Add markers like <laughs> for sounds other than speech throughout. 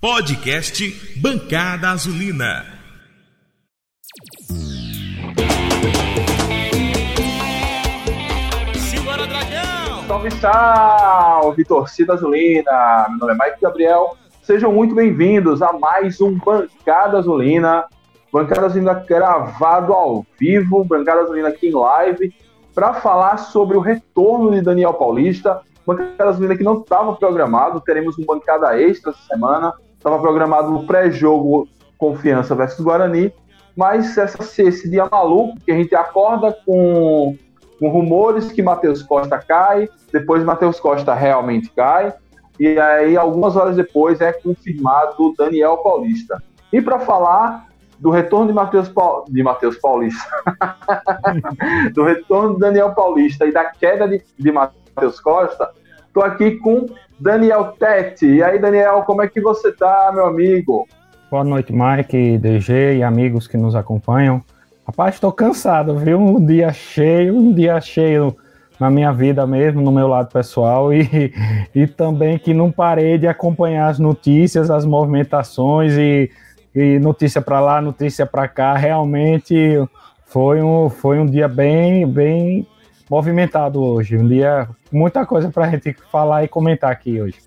Podcast Bancada Azulina. Simbora, Dragão! Salve, salve, torcida azulina! Meu nome é Mike Gabriel. Sejam muito bem-vindos a mais um Bancada Azulina. Bancada Azulina gravado ao vivo, Bancada Azulina aqui em live, para falar sobre o retorno de Daniel Paulista. Bancada Azulina que não estava programado, teremos um bancada extra essa semana Estava programado o pré-jogo Confiança versus Guarani, mas essa, esse dia maluco que a gente acorda com, com rumores que Matheus Costa cai, depois Matheus Costa realmente cai, e aí algumas horas depois é confirmado Daniel Paulista. E para falar do retorno de Matheus de Matheus Paulista, <laughs> do retorno de Daniel Paulista e da queda de, de Matheus Costa, estou aqui com Daniel Tete. E aí, Daniel, como é que você tá, meu amigo? Boa noite, Mike, DG e amigos que nos acompanham. Rapaz, estou cansado, viu? Um dia cheio, um dia cheio na minha vida mesmo, no meu lado pessoal, e, e também que não parei de acompanhar as notícias, as movimentações e, e notícia para lá, notícia para cá. Realmente foi um, foi um dia bem, bem movimentado hoje. Um dia, muita coisa para a gente falar e comentar aqui hoje.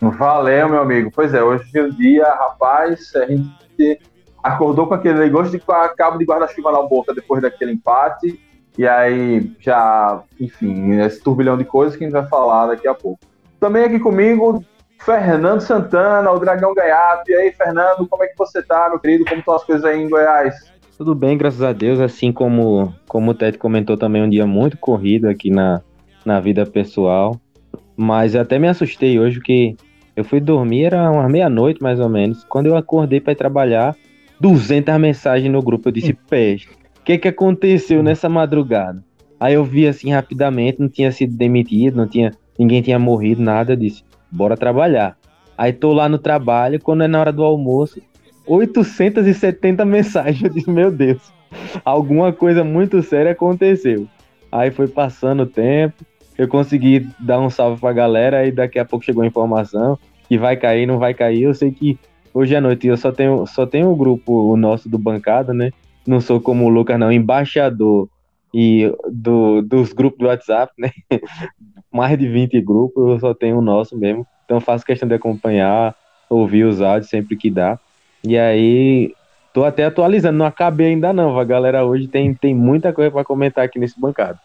Valeu, meu amigo. Pois é, hoje é o dia, rapaz, a gente acordou com aquele negócio de cabo de guarda-chuva na boca depois daquele empate. E aí já, enfim, esse turbilhão de coisas que a gente vai falar daqui a pouco. Também aqui comigo, Fernando Santana, o Dragão Gaiato. E aí, Fernando, como é que você tá, meu querido? Como estão as coisas aí em Goiás? Tudo bem, graças a Deus. Assim como, como o Tete comentou também, um dia muito corrido aqui na, na vida pessoal. Mas até me assustei hoje, porque eu fui dormir, era umas meia-noite mais ou menos. Quando eu acordei para trabalhar, 200 mensagens no grupo. Eu disse, peste, o que, que aconteceu nessa madrugada? Aí eu vi assim rapidamente, não tinha sido demitido, não tinha, ninguém tinha morrido, nada. Eu disse, bora trabalhar. Aí tô lá no trabalho, quando é na hora do almoço, 870 mensagens. Eu disse, meu Deus, alguma coisa muito séria aconteceu. Aí foi passando o tempo, eu consegui dar um salve pra galera e daqui a pouco chegou a informação que vai cair, não vai cair. Eu sei que hoje à noite eu só tenho só tenho o grupo o nosso do bancada, né? Não sou como o Lucas não, embaixador e do, dos grupos do WhatsApp, né? <laughs> Mais de 20 grupos, eu só tenho o nosso mesmo. Então faço questão de acompanhar, ouvir os áudios sempre que dá. E aí, tô até atualizando, não acabei ainda não, a galera hoje tem, tem muita coisa para comentar aqui nesse bancado.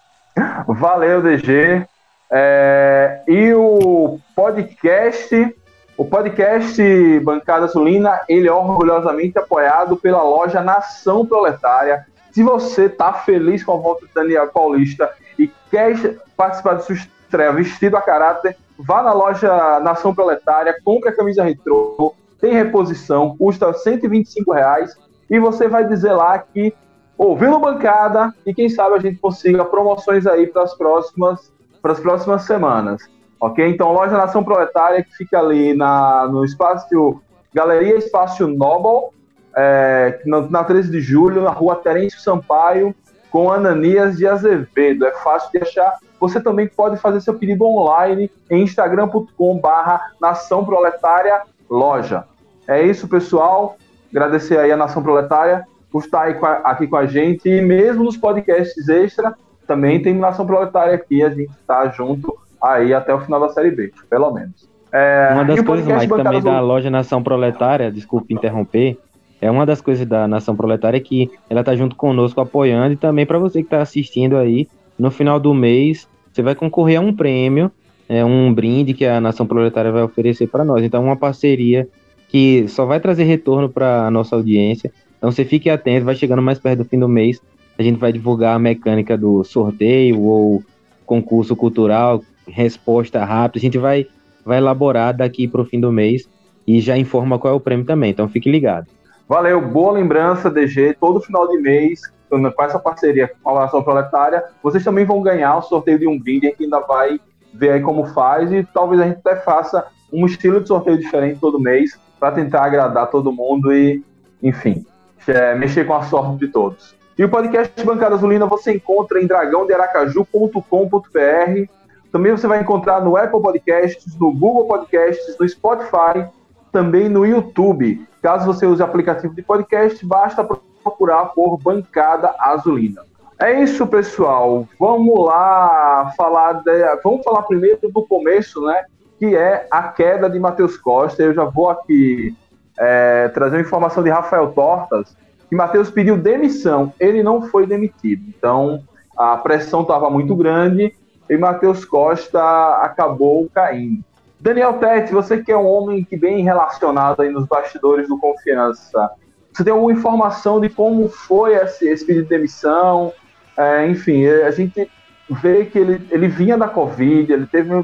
Valeu, DG. É, e o podcast, o podcast Bancada Sulina, ele é orgulhosamente apoiado pela loja Nação Proletária. Se você tá feliz com a volta de Daniel Paulista e quer participar de sua estreia vestido a caráter, vá na loja Nação Proletária, compre a camisa retrô, tem reposição, custa 125 reais e você vai dizer lá que ouviu no bancada e quem sabe a gente consiga promoções aí para as próximas para as próximas semanas, ok? Então loja Nação Proletária que fica ali na no espaço Galeria Espaço Nobel é, na, na 13 de julho na Rua Terêncio Sampaio com Ananias de Azevedo. É fácil de achar. Você também pode fazer seu pedido online em instagram.com/barra Nação Proletária loja. É isso, pessoal. Agradecer aí a Nação Proletária por estar aqui com a gente. E mesmo nos podcasts extra, também tem Nação Proletária aqui. A gente está junto aí até o final da Série B, pelo menos. É, uma das coisas, mais também da loja Nação Proletária, desculpe interromper, é uma das coisas da Nação Proletária que ela tá junto conosco apoiando e também para você que está assistindo aí, no final do mês, você vai concorrer a um prêmio é um brinde que a Nação Proletária vai oferecer para nós. Então, uma parceria que só vai trazer retorno para a nossa audiência. Então, você fique atento, vai chegando mais perto do fim do mês, a gente vai divulgar a mecânica do sorteio ou concurso cultural, resposta rápida. A gente vai, vai elaborar daqui para o fim do mês e já informa qual é o prêmio também. Então, fique ligado. Valeu, boa lembrança, DG. Todo final de mês, com essa parceria com a Nação Proletária, vocês também vão ganhar o sorteio de um brinde que ainda vai ver aí como faz e talvez a gente até faça um estilo de sorteio diferente todo mês para tentar agradar todo mundo e, enfim, é, mexer com a sorte de todos. E o podcast Bancada Azulina você encontra em dragãodearacaju.com.br. Também você vai encontrar no Apple Podcasts, no Google Podcasts, no Spotify também no YouTube. Caso você use aplicativo de podcast, basta procurar por Bancada Azulina. É isso, pessoal. Vamos lá falar de... vamos falar primeiro do começo, né? Que é a queda de Matheus Costa. Eu já vou aqui é, trazer uma informação de Rafael Tortas que Matheus pediu demissão. Ele não foi demitido. Então a pressão estava muito grande e Matheus Costa acabou caindo. Daniel Tete, você que é um homem que bem relacionado aí nos bastidores do Confiança, você tem alguma informação de como foi esse, esse pedido de demissão? É, enfim, é, a gente vê que ele, ele vinha da Covid, ele teve uma,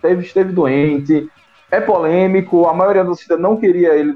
teve, esteve doente, é polêmico, a maioria da torcida não queria ele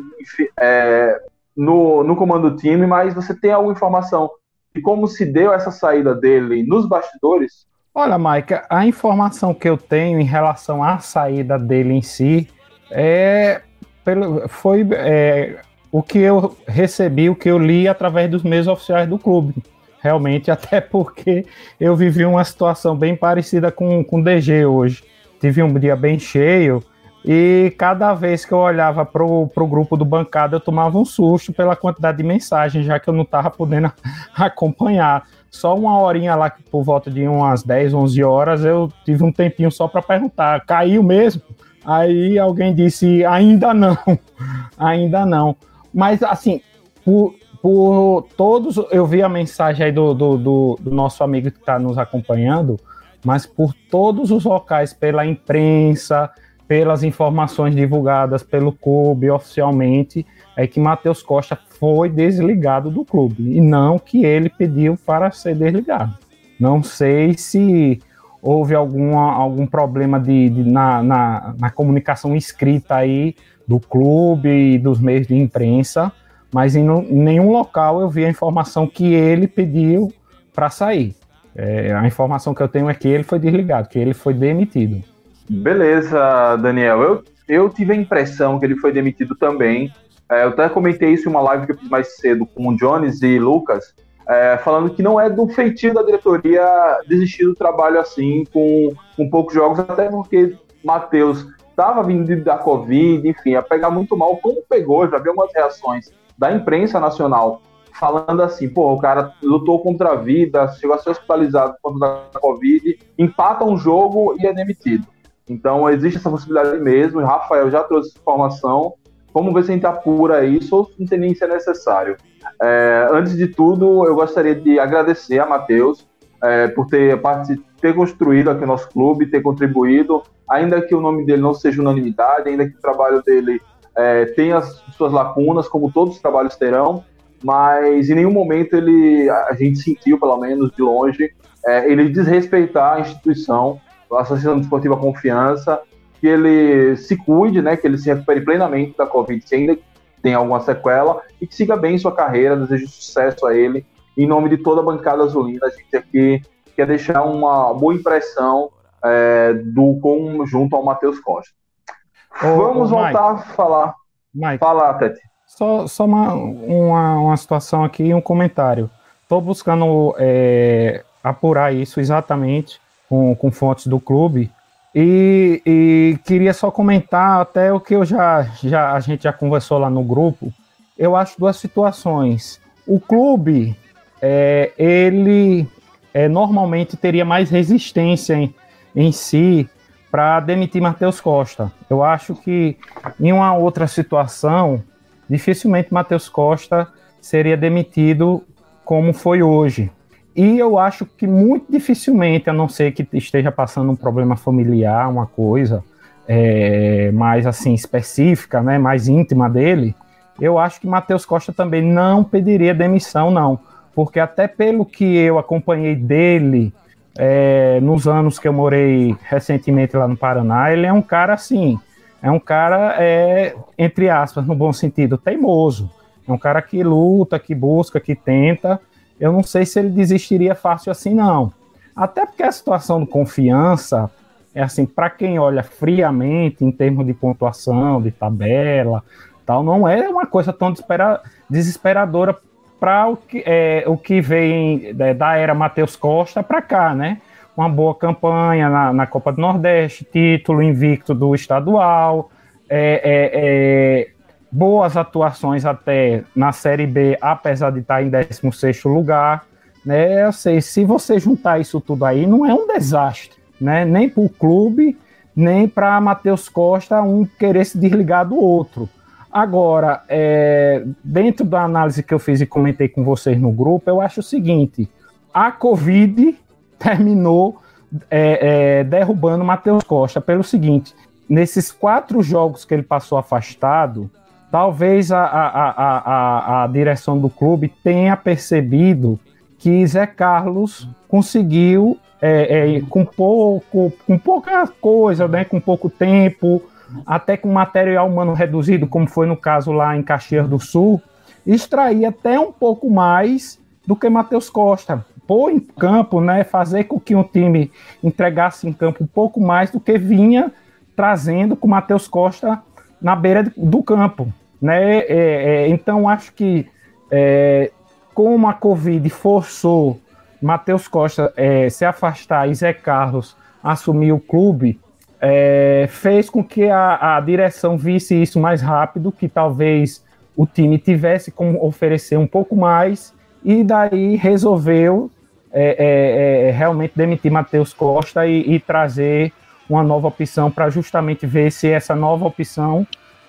é, no, no comando do time, mas você tem alguma informação de como se deu essa saída dele nos bastidores? Olha, Mike, a informação que eu tenho em relação à saída dele em si é pelo, foi é, o que eu recebi, o que eu li através dos meios oficiais do clube. Realmente, <laughs> até porque eu vivi uma situação bem parecida com, o DG hoje. Tive um dia bem cheio e cada vez que eu olhava para o grupo do bancada, eu tomava um susto pela quantidade de mensagens, já que eu não estava podendo <laughs> acompanhar. Só uma horinha lá, por volta de umas 10, 11 horas, eu tive um tempinho só para perguntar: caiu mesmo? Aí alguém disse: ainda não, <laughs> ainda não. Mas assim, por, por todos, eu vi a mensagem aí do, do, do, do nosso amigo que está nos acompanhando, mas por todos os locais, pela imprensa, pelas informações divulgadas pelo clube oficialmente, é que Matheus Costa foi desligado do clube e não que ele pediu para ser desligado. Não sei se houve alguma, algum problema de, de na, na, na, comunicação escrita aí do clube e dos meios de imprensa, mas em, em nenhum local eu vi a informação que ele pediu para sair. É, a informação que eu tenho é que ele foi desligado, que ele foi demitido. Beleza, Daniel. Eu, eu tive a impressão que ele foi demitido também. É, eu até comentei isso em uma live que eu fiz mais cedo com o Jones e Lucas, é, falando que não é do feitio da diretoria desistir do trabalho assim, com, com poucos jogos, até porque Matheus estava vindo da Covid, enfim, ia pegar muito mal, como pegou, já vi algumas reações da imprensa nacional falando assim, pô, o cara lutou contra a vida, chegou a ser hospitalizado por conta da Covid, empata um jogo e é demitido. Então existe essa possibilidade mesmo. Rafael já trouxe informação. Vamos ver se a gente apura isso ou não nem se é necessário. É, antes de tudo, eu gostaria de agradecer a Matheus é, por ter, ter construído aqui o nosso clube, ter contribuído, ainda que o nome dele não seja unanimidade, ainda que o trabalho dele é, tenha as suas lacunas, como todos os trabalhos terão, mas em nenhum momento ele, a gente sentiu, pelo menos de longe, é, ele desrespeitar a instituição a Associação Desportiva Confiança, que ele se cuide, né, que ele se recupere plenamente da Covid, se ainda tem alguma sequela, e que siga bem sua carreira, desejo sucesso a ele. Em nome de toda a bancada azulina, a gente aqui quer deixar uma boa impressão é, do conjunto ao Matheus Costa. Ô, Vamos ô, voltar Mike, a falar. Mike, Fala, Tete. Só, só uma, uma, uma situação aqui e um comentário. Estou buscando é, apurar isso exatamente com, com fontes do clube. E, e, queria só comentar até o que eu já, já a gente já conversou lá no grupo. Eu acho duas situações. O clube, é, ele é, normalmente teria mais resistência em, em si para demitir Matheus Costa. Eu acho que em uma outra situação, dificilmente Matheus Costa seria demitido como foi hoje. E eu acho que muito dificilmente, a não ser que esteja passando um problema familiar, uma coisa é, mais assim específica, né, mais íntima dele, eu acho que Matheus Costa também não pediria demissão, não. Porque até pelo que eu acompanhei dele é, nos anos que eu morei recentemente lá no Paraná, ele é um cara assim, é um cara, é, entre aspas, no bom sentido, teimoso. É um cara que luta, que busca, que tenta, eu não sei se ele desistiria fácil assim, não. Até porque a situação de confiança é assim, para quem olha friamente em termos de pontuação, de tabela, tal, não é uma coisa tão desesperadora para o que, é, o que vem é, da era Matheus Costa para cá, né? Uma boa campanha na, na, Copa do Nordeste, título invicto do estadual, é, é, é, boas atuações até na Série B, apesar de estar em 16 lugar. Né? Eu sei, se você juntar isso tudo aí, não é um desastre, né? nem para o clube, nem para Matheus Costa um querer se desligar do outro. Agora, é, dentro da análise que eu fiz e comentei com vocês no grupo, eu acho o seguinte: a Covid terminou é, é, derrubando Matheus Costa pelo seguinte: nesses quatro jogos que ele passou afastado, talvez a, a, a, a, direção do clube tenha percebido que Zé Carlos conseguiu, é, é, com, pouco, com pouca coisa, né, com pouco tempo, até com material humano reduzido, como foi no caso lá em Caxias do Sul, extrair até um pouco mais do que Matheus Costa. Pôr em campo, né, fazer com que o time entregasse em campo um pouco mais do que vinha trazendo com Matheus Costa na beira do campo. Né? É, é, então, acho que é, como a Covid forçou Matheus Costa é, se afastar e Zé Carlos assumir o clube, é, fez com que a, a, direção visse isso mais rápido, que talvez o time tivesse como oferecer um pouco mais, e daí resolveu é, é, é realmente demitir Matheus Costa e, e, trazer uma nova opção para justamente ver se essa nova opção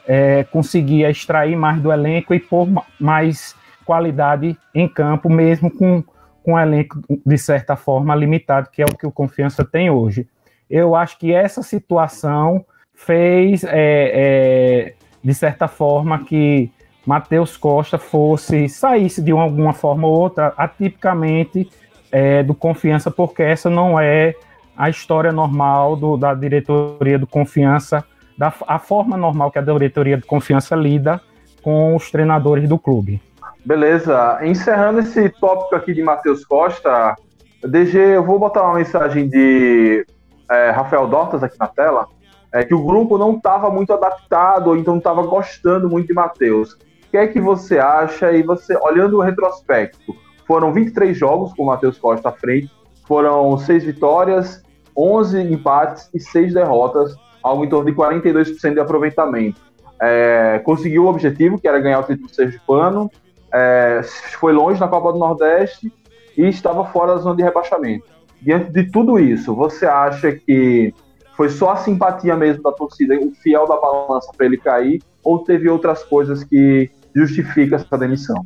é, conseguia extrair mais do elenco e pôr mais qualidade em campo, mesmo com, com um elenco, de certa forma, limitado, que é o que o Confiança tem hoje eu acho que essa situação fez, é, é, de certa forma, que Matheus Costa fosse, saísse de alguma forma ou outra, atipicamente, é, do Confiança, porque essa não é a história normal do, da diretoria do Confiança, da, a forma normal que a diretoria do Confiança lida com os treinadores do clube. Beleza. Encerrando esse tópico aqui de Matheus Costa, DG, eu vou botar uma mensagem de é, Rafael Dortas aqui na tela, é que o grupo não estava muito adaptado, ou então não estava gostando muito de Matheus. O que é que você acha? E você, olhando o retrospecto, foram 23 jogos com o Matheus Costa à frente, foram 6 vitórias, 11 empates e 6 derrotas, algo em torno de 42% de aproveitamento. É, conseguiu o objetivo, que era ganhar o título sergipano, é, foi longe na Copa do Nordeste e estava fora da zona de rebaixamento diante de tudo isso, você acha que foi só a simpatia mesmo da torcida, o fiel da balança para ele cair, ou teve outras coisas que justificam essa demissão?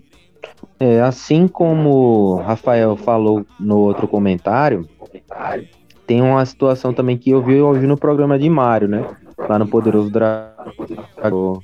É, assim como Rafael falou no outro comentário, tem uma situação também que eu vi hoje no programa de Mário, né? Lá no Poderoso Dragão.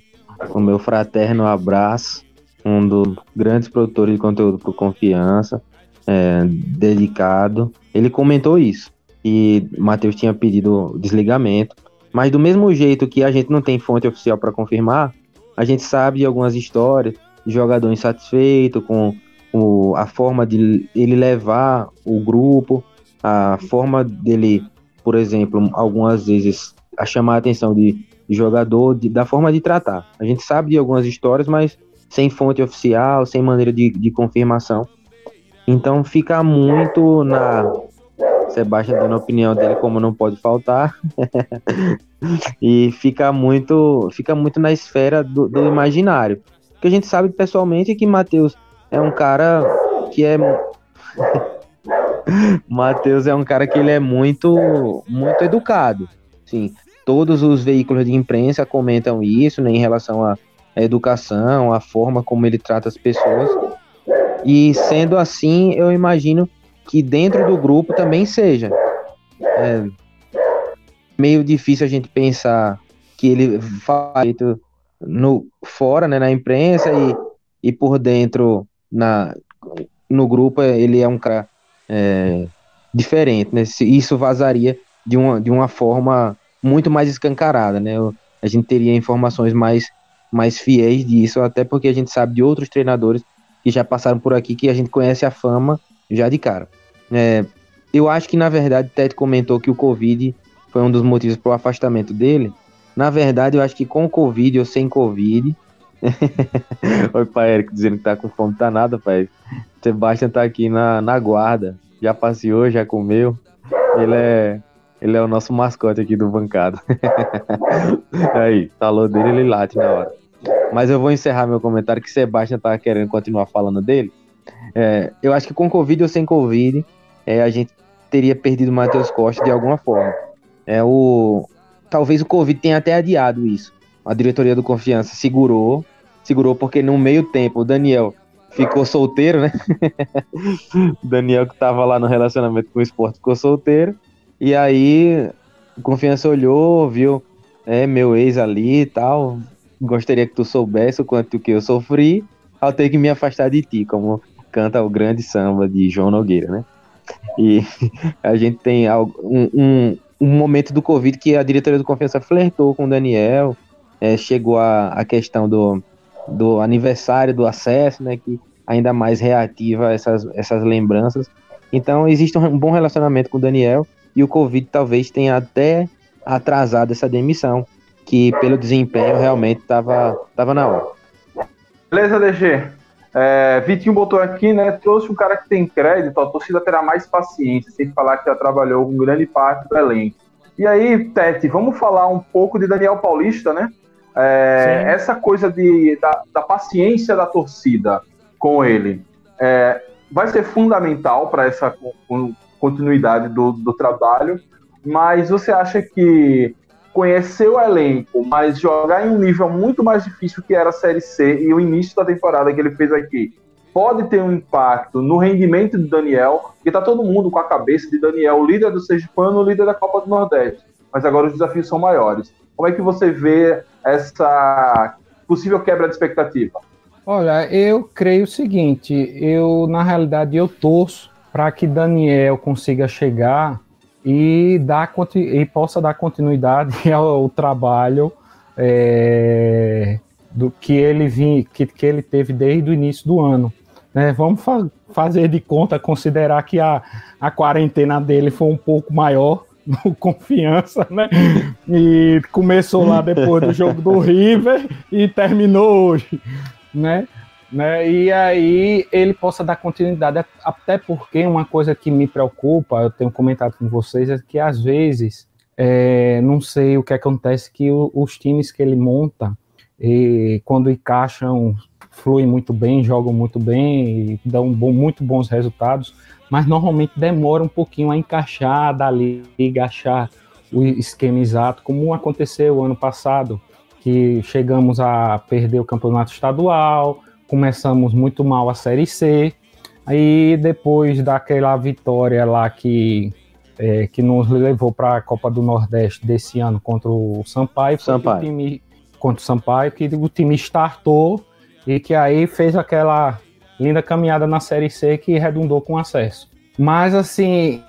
O meu fraterno abraço, um dos grandes produtores de conteúdo por confiança é, dedicado, ele comentou isso. E Matheus tinha pedido desligamento. Mas do mesmo jeito que a gente não tem fonte oficial para confirmar, a gente sabe de algumas histórias de jogador insatisfeito com o, a forma de ele levar o grupo, a forma dele, por exemplo, algumas vezes a chamar a atenção de, de jogador, de, da forma de tratar. A gente sabe de algumas histórias, mas sem fonte oficial, sem maneira de, de confirmação. Então fica muito na. Sebastião dando a opinião dele como não pode faltar. <laughs> e fica muito, fica muito na esfera do, do imaginário. Porque a gente sabe pessoalmente que Matheus é um cara que é. <laughs> Matheus é um cara que ele é muito, muito educado. Sim, todos os veículos de imprensa comentam isso, né, em relação à educação, à forma como ele trata as pessoas. E sendo assim, eu imagino que dentro do grupo também seja. É meio difícil a gente pensar que ele faz no fora, né, na imprensa e, e por dentro na no grupo ele é um cara é, diferente, né? Isso vazaria de uma, de uma forma muito mais escancarada, né? A gente teria informações mais mais fiéis disso, até porque a gente sabe de outros treinadores que já passaram por aqui, que a gente conhece a fama já de cara. É, eu acho que, na verdade, Ted comentou que o Covid foi um dos motivos para o afastamento dele. Na verdade, eu acho que com Covid ou sem Covid. <laughs> Oi, pai Eric dizendo que tá com fome, tá nada, pai. Sebastião tá aqui na, na guarda. Já passeou, já comeu. Ele é, Ele é o nosso mascote aqui do bancado. <laughs> Aí, falou dele, ele late na hora. Mas eu vou encerrar meu comentário, que Sebastião tava querendo continuar falando dele. É, eu acho que com Covid ou sem Covid, é, a gente teria perdido o Matheus Costa de alguma forma. É, o, talvez o Covid tenha até adiado isso. A diretoria do Confiança segurou, segurou porque no meio tempo o Daniel ficou solteiro, né? <laughs> Daniel que tava lá no relacionamento com o esporte ficou solteiro. E aí o Confiança olhou, viu, é meu ex ali e tal. Gostaria que tu soubesse o quanto que eu sofri ao ter que me afastar de ti, como canta o grande samba de João Nogueira, né? E <laughs> a gente tem um, um, um momento do Covid que a diretoria do Confiança flertou com o Daniel, é, chegou a, a questão do, do aniversário do acesso, né, que ainda mais reativa essas, essas lembranças. Então existe um bom relacionamento com o Daniel e o Covid talvez tenha até atrasado essa demissão, que pelo desempenho realmente estava tava na hora. Beleza, DG. É, Vitinho botou aqui, né? Trouxe um cara que tem crédito, a torcida terá mais paciência, sem falar que já trabalhou com grande parte do elenco. E aí, Tete, vamos falar um pouco de Daniel Paulista, né? É, essa coisa de, da, da, paciência da torcida com ele é, vai ser fundamental para essa continuidade do, do trabalho, mas você acha que conhecer o elenco, mas jogar em um nível muito mais difícil que era a Série C e o início da temporada que ele fez aqui, pode ter um impacto no rendimento de Daniel, que está todo mundo com a cabeça de Daniel, líder do Sergipano, líder da Copa do Nordeste, mas agora os desafios são maiores. Como é que você vê essa possível quebra de expectativa? Olha, eu creio o seguinte, eu na realidade eu torço para que Daniel consiga chegar e, dar, e possa dar continuidade <laughs> ao, trabalho é, do que ele vim, que, que ele teve desde o início do ano. Né? Vamos fa fazer de conta, considerar que a, a quarentena dele foi um pouco maior, <laughs> no confiança, né? E começou lá depois do jogo do River e terminou hoje, né? Né? E aí ele possa dar continuidade, até porque uma coisa que me preocupa, eu tenho comentado com vocês, é que às vezes, é, não sei o que acontece, que o, os times que ele monta, e quando encaixam, fluem muito bem, jogam muito bem, dão bom, muito bons resultados, mas normalmente demora um pouquinho a encaixar dali, achar o esquema exato, como aconteceu ano passado, que chegamos a perder o campeonato estadual, começamos muito mal a Série C, aí depois daquela vitória lá que, é, que nos levou para a Copa do Nordeste desse ano contra o Sampaio, Sampaio. O time, contra o Sampaio, que o time startou e que aí fez aquela linda caminhada na Série C que redundou com acesso. Mas assim,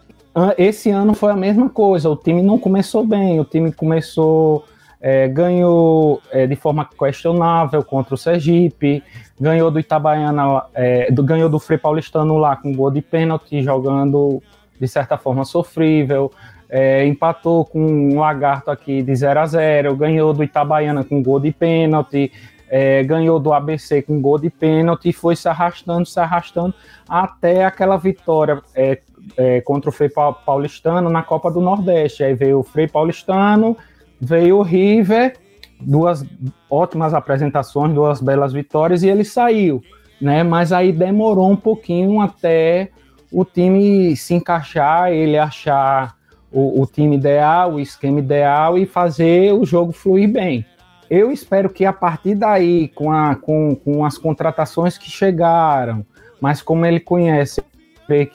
esse ano foi a mesma coisa, o time não começou bem, o time começou é, ganhou é, de forma questionável contra o Sergipe, ganhou do Itabaiana, é, do, ganhou do Frei Paulistano lá com gol de pênalti, jogando de certa forma sofrível, é, empatou com um Lagarto aqui de 0 a 0 ganhou do Itabaiana com gol de pênalti, é, ganhou do ABC com gol de pênalti e foi se arrastando, se arrastando até aquela vitória é, é, contra o Frei Paulistano na Copa do Nordeste. Aí veio o Frei Paulistano veio o River, duas ótimas apresentações, duas belas vitórias e ele saiu, né? Mas aí demorou um pouquinho até o time se encaixar, ele achar o, o time ideal, o esquema ideal e fazer o jogo fluir bem. Eu espero que a partir daí, com, a, com, com as contratações que chegaram, mas como ele conhece,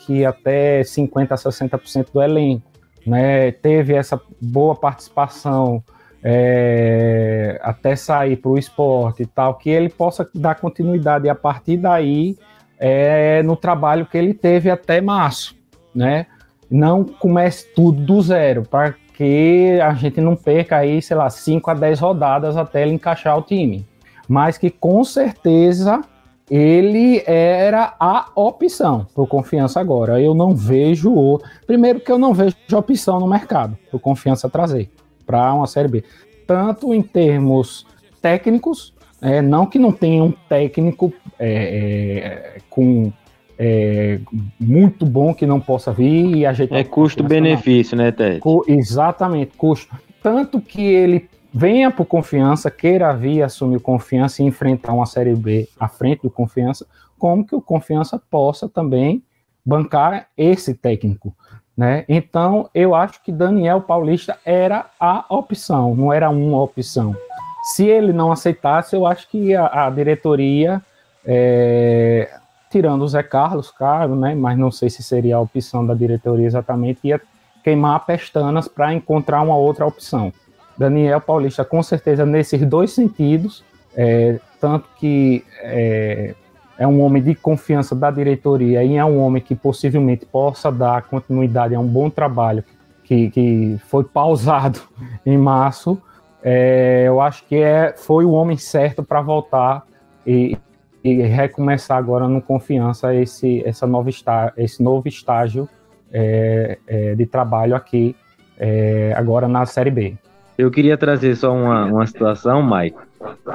que até 50% a 60% do elenco, né, teve essa boa participação é, até sair para o esporte e tal, que ele possa dar continuidade a partir daí é, no trabalho que ele teve até março, né? Não comece tudo do zero, para que a gente não perca aí, sei lá, 5 a 10 rodadas até ele encaixar o time. Mas que com certeza ele era a opção por confiança agora. Eu não vejo o. Primeiro que eu não vejo opção no mercado por confiança trazer para uma série B. Tanto em termos técnicos, é, não que não tenha um técnico é, é, com é, muito bom que não possa vir e a gente. É custo-benefício, né, Ted? Exatamente, custo. Tanto que ele venha por confiança, queira vir assumir confiança e enfrentar uma Série B à frente do confiança, como que o confiança possa também bancar esse técnico. Né? Então, eu acho que Daniel Paulista era a opção, não era uma opção. Se ele não aceitasse, eu acho que a, a diretoria, é, tirando o Zé Carlos, claro, né? mas não sei se seria a opção da diretoria exatamente, ia queimar pestanas para encontrar uma outra opção. Daniel Paulista, com certeza, nesses dois sentidos, é, tanto que é, é, um homem de confiança da diretoria e é um homem que possivelmente possa dar continuidade a um bom trabalho que, que foi pausado <laughs> em março. É, eu acho que é, foi o homem certo para voltar e, e, recomeçar agora no confiança esse, essa nova está, esse novo estágio é, é, de trabalho aqui é, agora na Série B. Eu queria trazer só uma, uma situação, Mike,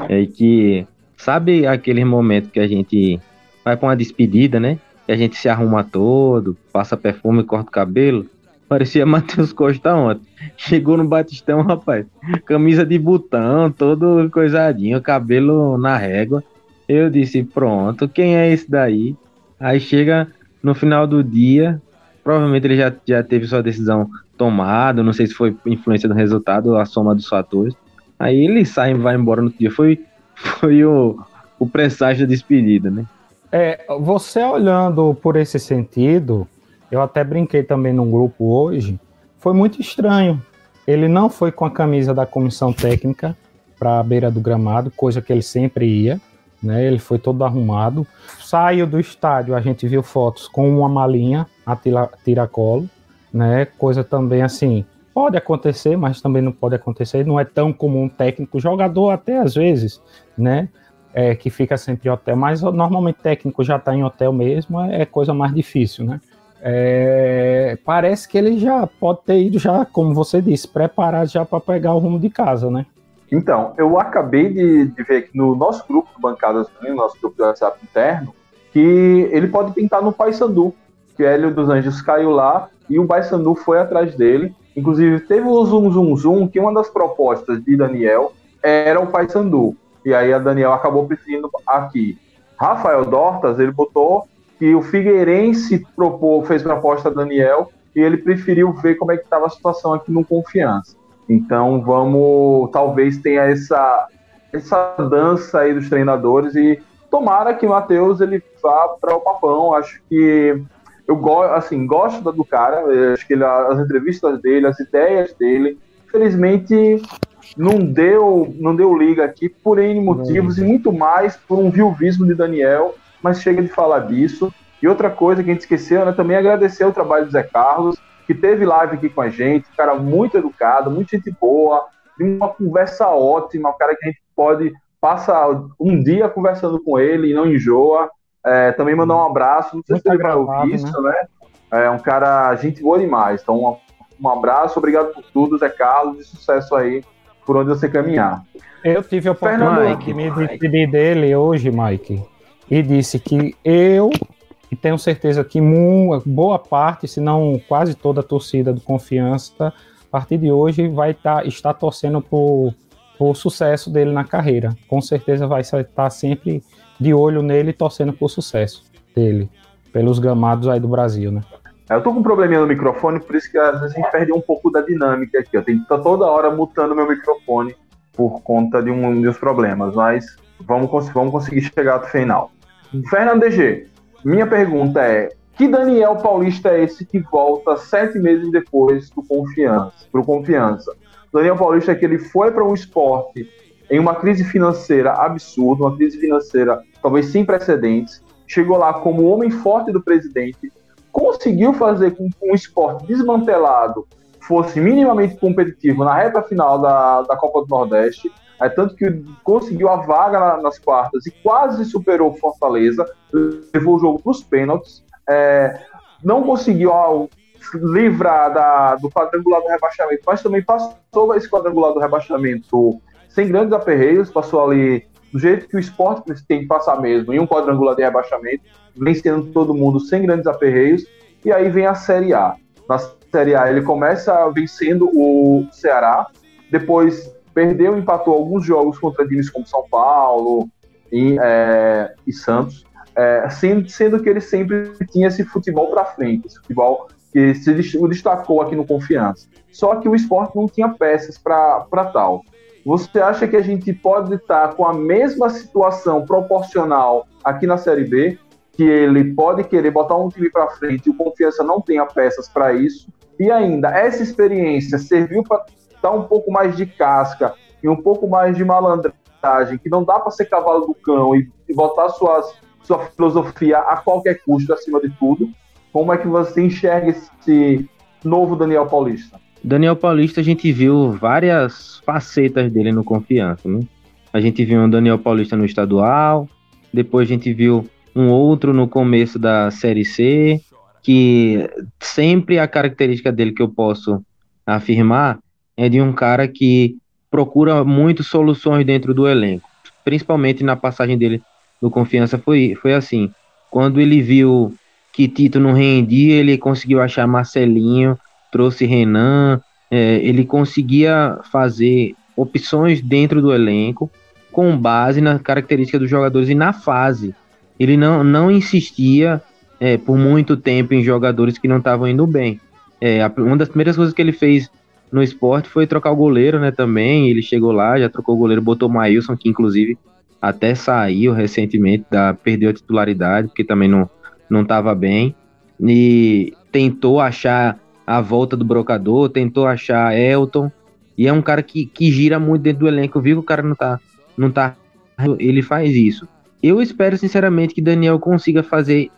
é que sabe aquele momento que a gente vai para uma despedida, né? Que a gente se arruma todo, passa perfume, corta o cabelo. Parecia <laughs> Matheus Costa ontem. Chegou no Batistão, rapaz. Camisa de botão, todo coisadinho, cabelo na régua. Eu disse, pronto, quem é esse daí? Aí chega no final do dia, provavelmente ele já, já teve sua decisão tomada, não sei se foi influência do resultado, a soma dos fatores. Aí ele sai e vai embora no dia. Foi, foi o, o presságio da despedida, né? É, você olhando por esse sentido, eu até brinquei também num grupo hoje, foi muito estranho. Ele não foi com a camisa da comissão técnica para a beira do gramado, coisa que ele sempre ia, né? Ele foi todo arrumado. Saiu do estádio, a gente viu fotos com uma malinha a tiracolo, né? Coisa também assim, pode acontecer, mas também não pode acontecer. Não é tão comum técnico, jogador até às vezes, né? É, que fica sempre em hotel, mas normalmente técnico já está em hotel mesmo, é coisa mais difícil, né? É, parece que ele já pode ter ido já, como você disse, preparado já para pegar o rumo de casa, né? Então, eu acabei de, de ver aqui no nosso grupo de bancadas, no nosso grupo de WhatsApp interno, que ele pode pintar no Paysandu, que Hélio dos Anjos caiu lá e o Paysandu foi atrás dele. Inclusive, teve o Zoom Zoom Zoom, que uma das propostas de Daniel era o Paysandu. E aí a Daniel acabou preferindo aqui. Rafael Dortas, ele botou que o Figueirense propôs, fez proposta a Daniel e ele preferiu ver como é que estava a situação aqui no Confiança. Então vamos, talvez tenha essa essa dança aí dos treinadores e tomara que Matheus ele vá para o papão. Acho que eu gosto, assim, gosto do cara, acho que ele, as entrevistas dele, as ideias dele, infelizmente não deu, não deu liga aqui por N motivos não. e muito mais por um viuvismo de Daniel, mas chega de falar disso. E outra coisa que a gente esqueceu, né, também agradecer o trabalho do Zé Carlos, que teve live aqui com a gente, um cara muito educado, muito gente boa, uma conversa ótima, um cara que a gente pode passar um dia conversando com ele e não enjoa. É, também mandar um abraço, não sei Muito se ele vai ouvir isso, né? né? É um cara, gente boa demais. Então, um, um abraço, obrigado por tudo, Zé Carlos, e sucesso aí por onde você caminhar. Eu tive a oportunidade de me despedir dele hoje, Mike, e disse que eu, e tenho certeza que boa parte, se não quase toda a torcida do Confiança, a partir de hoje vai tá, estar torcendo por, por sucesso dele na carreira. Com certeza vai estar sempre de olho nele torcendo por sucesso dele, pelos gramados aí do Brasil, né? Eu tô com um probleminha no microfone, por isso que às vezes a gente perde um pouco da dinâmica aqui. Eu tenho que estar toda hora mutando meu microfone por conta de um dos problemas, mas vamos, vamos conseguir chegar até o final. Fernando DG, minha pergunta é: que Daniel Paulista é esse que volta sete meses depois do Confiança, pro Confiança? Daniel Paulista é que ele foi para um esporte em uma crise financeira absurda, uma crise financeira talvez sem precedentes, chegou lá como homem forte do presidente, conseguiu fazer com que um esporte desmantelado fosse minimamente competitivo na reta final da, da Copa do Nordeste, é tanto que conseguiu a vaga na, nas quartas e quase superou o Fortaleza, levou o jogo para os pênaltis, é, não conseguiu ó, livrar da, do quadrangular do rebaixamento, mas também passou esse quadrangular do rebaixamento sem grandes aperreios, passou ali do jeito que o esporte tem que passar mesmo, em um quadrangular de rebaixamento, vencendo todo mundo sem grandes aperreios, e aí vem a Série A. Na Série A ele começa vencendo o Ceará, depois perdeu, empatou alguns jogos contra times como São Paulo e, é, e Santos, é, sendo, sendo, que ele sempre tinha esse futebol para frente, esse futebol que se destacou aqui no Confiança. Só que o esporte não tinha peças para tal. Você acha que a gente pode estar com a mesma situação proporcional aqui na Série B? Que ele pode querer botar um time para frente e o Confiança não tenha peças para isso? E ainda, essa experiência serviu para dar um pouco mais de casca e um pouco mais de malandragem, que não dá para ser cavalo do cão e, e botar suas, sua filosofia a qualquer custo acima de tudo. Como é que você enxerga esse novo Daniel Paulista? Daniel Paulista, a gente viu várias facetas dele no Confiança, né? A gente viu um Daniel Paulista no estadual, depois a gente viu um outro no começo da Série C, que sempre a característica dele que eu posso afirmar é de um cara que procura muito soluções dentro do elenco. Principalmente na passagem dele no Confiança foi, foi assim. Quando ele viu que Tito não rendia, ele conseguiu achar Marcelinho trouxe Renan, é, ele conseguia fazer opções dentro do elenco com base na característica dos jogadores e na fase. Ele não, não insistia é, por muito tempo em jogadores que não estavam indo bem. É, uma das primeiras coisas que ele fez no esporte foi trocar o goleiro, né? Também ele chegou lá, já trocou o goleiro, botou o Maílson, que inclusive até saiu recentemente, da, perdeu a titularidade, porque também não estava bem. E tentou achar a volta do brocador, tentou achar Elton, e é um cara que, que gira muito dentro do elenco, viu que o cara não tá, não tá, ele faz isso. Eu espero sinceramente que Daniel consiga fazer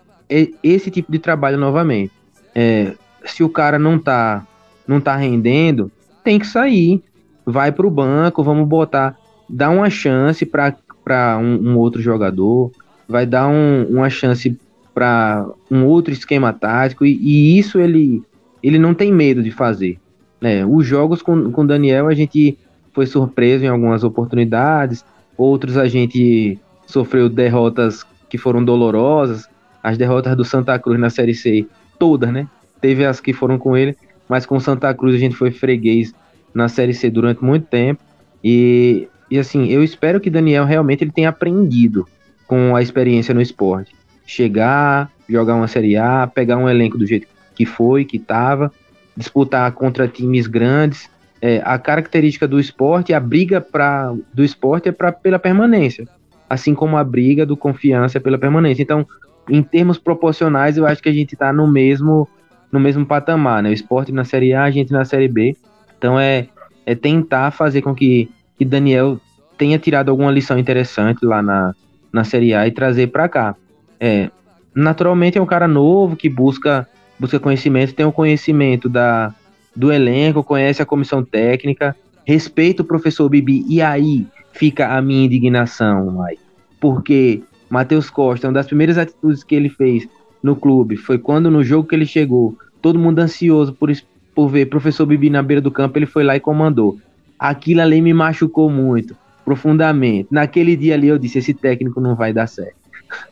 esse tipo de trabalho novamente. É, se o cara não tá, não tá rendendo, tem que sair, vai pro banco, vamos botar, dá uma chance para um, um, outro jogador, vai dar um, uma chance para um outro esquema tático e, e isso ele ele não tem medo de fazer. Né? Os jogos com, com Daniel a gente foi surpreso em algumas oportunidades, outros a gente sofreu derrotas que foram dolorosas, as derrotas do Santa Cruz na Série C, todas, né? Teve as que foram com ele, mas com Santa Cruz a gente foi freguês na Série C durante muito tempo. E, e assim, eu espero que Daniel realmente ele tenha aprendido com a experiência no esporte. Chegar, jogar uma Série A, pegar um elenco do jeito que foi, que estava, disputar contra times grandes. É, a característica do esporte, a briga pra, do esporte é pra, pela permanência, assim como a briga do confiança é pela permanência. Então, em termos proporcionais, eu acho que a gente está no mesmo no mesmo patamar, né? O esporte na Série A, a gente na Série B. Então é, é tentar fazer com que, que Daniel tenha tirado alguma lição interessante lá na, na Série A e trazer para cá. É, naturalmente é um cara novo que busca busca conhecimento, tem o conhecimento da, do elenco, conhece a comissão técnica, respeita o professor Bibi. E aí fica a minha indignação, Mike. Porque Matheus Costa, uma das primeiras atitudes que ele fez no clube foi quando no jogo que ele chegou, todo mundo ansioso por, por ver professor Bibi na beira do campo, ele foi lá e comandou. Aquilo ali me machucou muito, profundamente. Naquele dia ali eu disse: esse técnico não vai dar certo.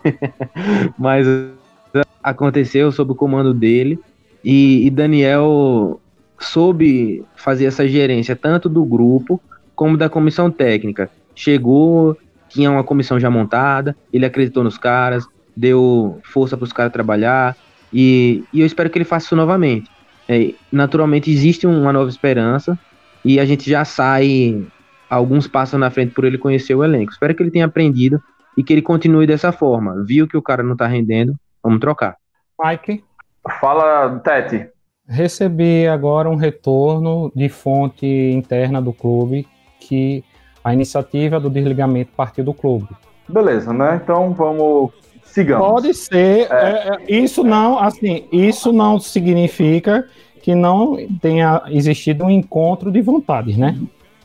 <laughs> Mas aconteceu sob o comando dele e, e Daniel soube fazer essa gerência tanto do grupo como da comissão técnica. Chegou, tinha uma comissão já montada, ele acreditou nos caras, deu força para os caras trabalhar e, e, eu espero que ele faça isso novamente. É, naturalmente existe uma nova esperança e a gente já sai alguns passos na frente por ele conhecer o elenco. Espero que ele tenha aprendido e que ele continue dessa forma. Viu que o cara não está rendendo, Vamos trocar. Mike? Fala, Tete. Recebi agora um retorno de fonte interna do clube que a iniciativa do desligamento partiu do clube. Beleza, né? Então vamos sigamos. Pode ser. É. É, isso não, assim, isso não significa que não tenha existido um encontro de vontades, né?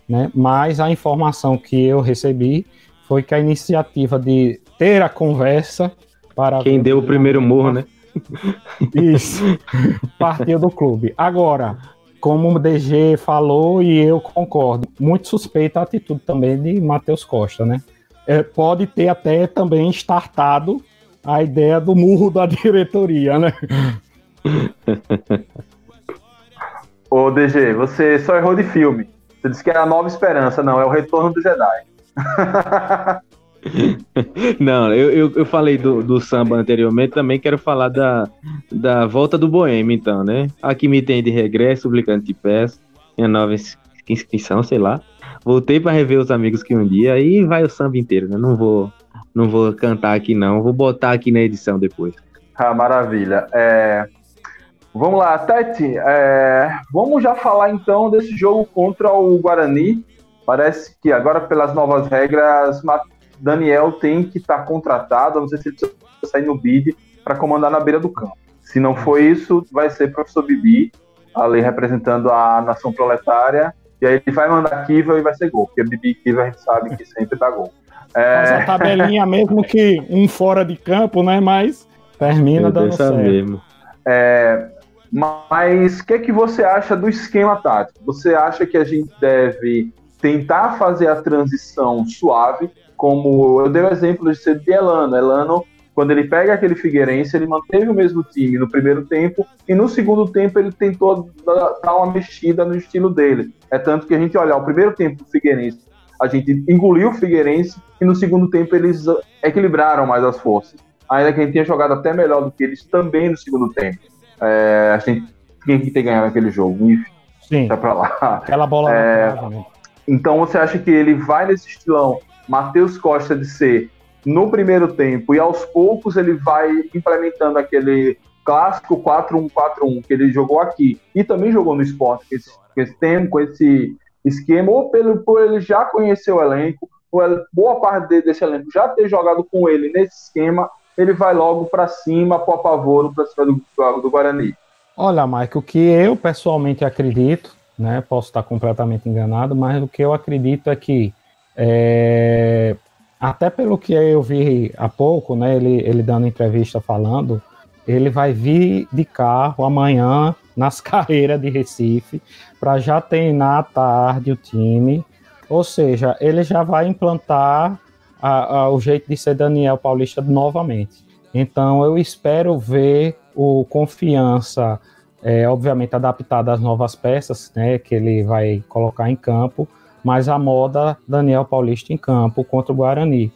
né? Mas a informação que eu recebi foi que a iniciativa de ter a conversa para Quem deu o primeiro morro, né? <laughs> Isso. Partiu do clube. Agora, como o DG falou e eu concordo, muito suspeita a atitude também de Matheus Costa, né? é, pode ter até também startado a ideia do murro da <laughs> diretoria, né? <laughs> Ô, DG, você só errou de filme. Você disse que era a Nova Esperança. Não, é o Retorno do Jedi. <laughs> Não, eu, eu, eu falei do, do, samba anteriormente, também quero falar da, da volta do Boêmio, então, né? Aqui me tem de regresso, publicante de peças, minha nova inscrição, sei lá. Voltei para rever os amigos que um dia, aí vai o samba inteiro, né? Não vou, não vou cantar aqui, não. Vou botar aqui na edição depois. Ah, maravilha. É... Vamos lá, Tete. É... Vamos já falar então desse jogo contra o Guarani. Parece que agora, pelas novas regras, Daniel tem que estar tá contratado, não sei se ele precisa sair no bid para comandar na beira do campo. Se não for isso, vai ser professor Bibi, ali representando a nação proletária, e aí ele vai mandar Kiva e vai ser gol, porque Bibi e Kiva a gente sabe que sempre dá gol. É... Faz a tabelinha <laughs> mesmo que um fora de campo, né? Mas termina dando certo. Mesmo. É, mas o que, é que você acha do esquema tático? Você acha que a gente deve tentar fazer a transição suave, como eu dei o exemplo de ser de Elano. Elano, quando ele pega aquele Figueirense, ele manteve o mesmo time no primeiro tempo e no segundo tempo ele tentou dar uma mexida no estilo dele. É tanto que a gente olha o primeiro tempo do Figueirense, a gente engoliu o Figueirense e no segundo tempo eles equilibraram mais as forças. Ainda que a gente tenha jogado até melhor do que eles também no segundo tempo. É, a gente tinha que ter ganhado aquele jogo. Enfim, Sim. Tá pra lá. Aquela bola. É, né? então você acha que ele vai nesse estilão Matheus Costa de ser no primeiro tempo e aos poucos ele vai implementando aquele clássico 4-1-4-1 que ele jogou aqui e também jogou no esporte com esse, com esse tempo, com esse esquema, ou pelo, por ele já conhecer o elenco, ou boa parte desse elenco já ter jogado com ele nesse esquema, ele vai logo para cima, pro apavoro, para cima do, do Guarani. Olha, Mike, o que eu pessoalmente acredito, né, posso estar completamente enganado, mas o que eu acredito é que é, até pelo que eu vi há pouco, né, ele, ele dando entrevista falando, ele vai vir de carro amanhã nas <laughs> carreiras de Recife para já treinar à tarde o time. Ou seja, ele já vai implantar a, a, o jeito de ser Daniel Paulista novamente. Então eu espero ver o confiança, é, obviamente adaptado às novas peças, né, que ele vai colocar em campo mas a moda Daniel Paulista em campo contra o Guarani.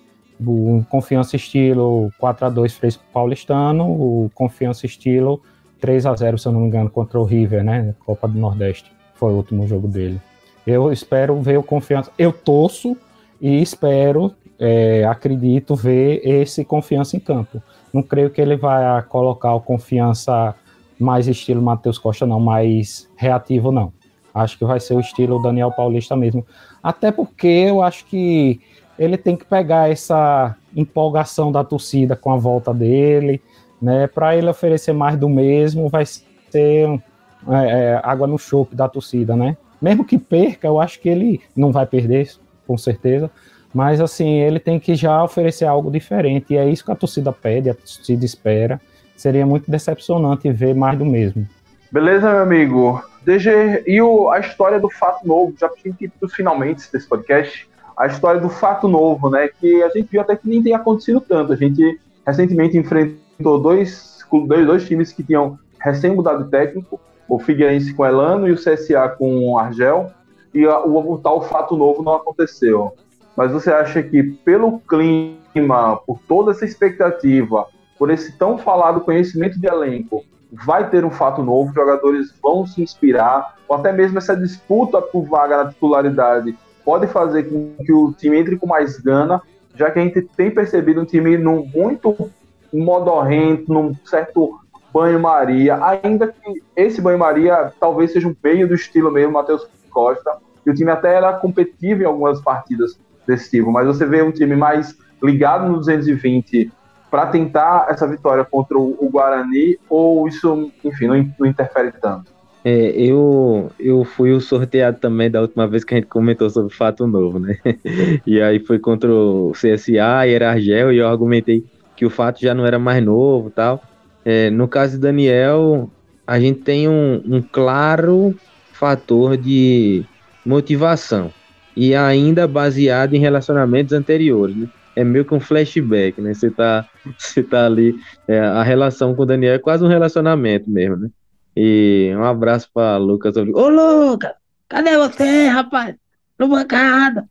O Confiança estilo 4 a 2 Fresco Paulistano, o Confiança estilo 3 a 0 se eu não me engano, contra o River, né? Copa do Nordeste. Foi o último jogo dele. Eu espero ver o Confiança. Eu torço e espero, é, acredito, ver esse Confiança em campo. Não creio que ele vai colocar o Confiança mais estilo Matheus Costa, não, mais reativo, não. Acho que vai ser o estilo Daniel Paulista mesmo. Até porque eu acho que ele tem que pegar essa empolgação da torcida com a volta dele, né? Para ele oferecer mais do mesmo, vai ser é, é, água no chope da torcida, né? Mesmo que perca, eu acho que ele não vai perder, com certeza. Mas assim, ele tem que já oferecer algo diferente. E é isso que a torcida pede, a torcida espera. Seria muito decepcionante ver mais do mesmo. Beleza, meu amigo? DG, e o, a história do fato novo, já tinha que os finalmente desse podcast, a história do fato novo, né? Que a gente viu até que nem tem acontecido tanto. A gente recentemente enfrentou dois, dois, dois times que tinham recém mudado técnico, o Figueirense com Elano e o CSA com o Argel, e a, o, o tal fato novo não aconteceu. Mas você acha que pelo clima, por toda essa expectativa, por esse tão falado conhecimento de elenco, vai ter um fato novo, jogadores vão se inspirar, ou até mesmo essa disputa por vaga na titularidade pode fazer com que o time entre com mais gana, já que a gente tem percebido um time num muito modorrento, num certo banho-maria, ainda que esse banho-maria talvez seja um meio do estilo mesmo Matheus Costa, e o time até era competitivo em algumas partidas desse tipo, mas você vê um time mais ligado no 220 para tentar essa vitória contra o, Guarani ou isso, enfim, não, não interfere tanto? É, eu, eu fui o sorteado também da última vez que a gente comentou sobre o fato novo, né? <laughs> e aí foi contra o CSA e era Argel e eu argumentei que o fato já não era mais novo tal. É, no caso de Daniel, a gente tem um, um claro fator de motivação e ainda baseado em relacionamentos anteriores. Né? É meio que um flashback, né? Você tá, <laughs> você tá ali, é, a relação com o Daniel é quase um relacionamento mesmo, né? E um abraço para Lucas. Ô, Lucas, cadê você, rapaz? No bancada.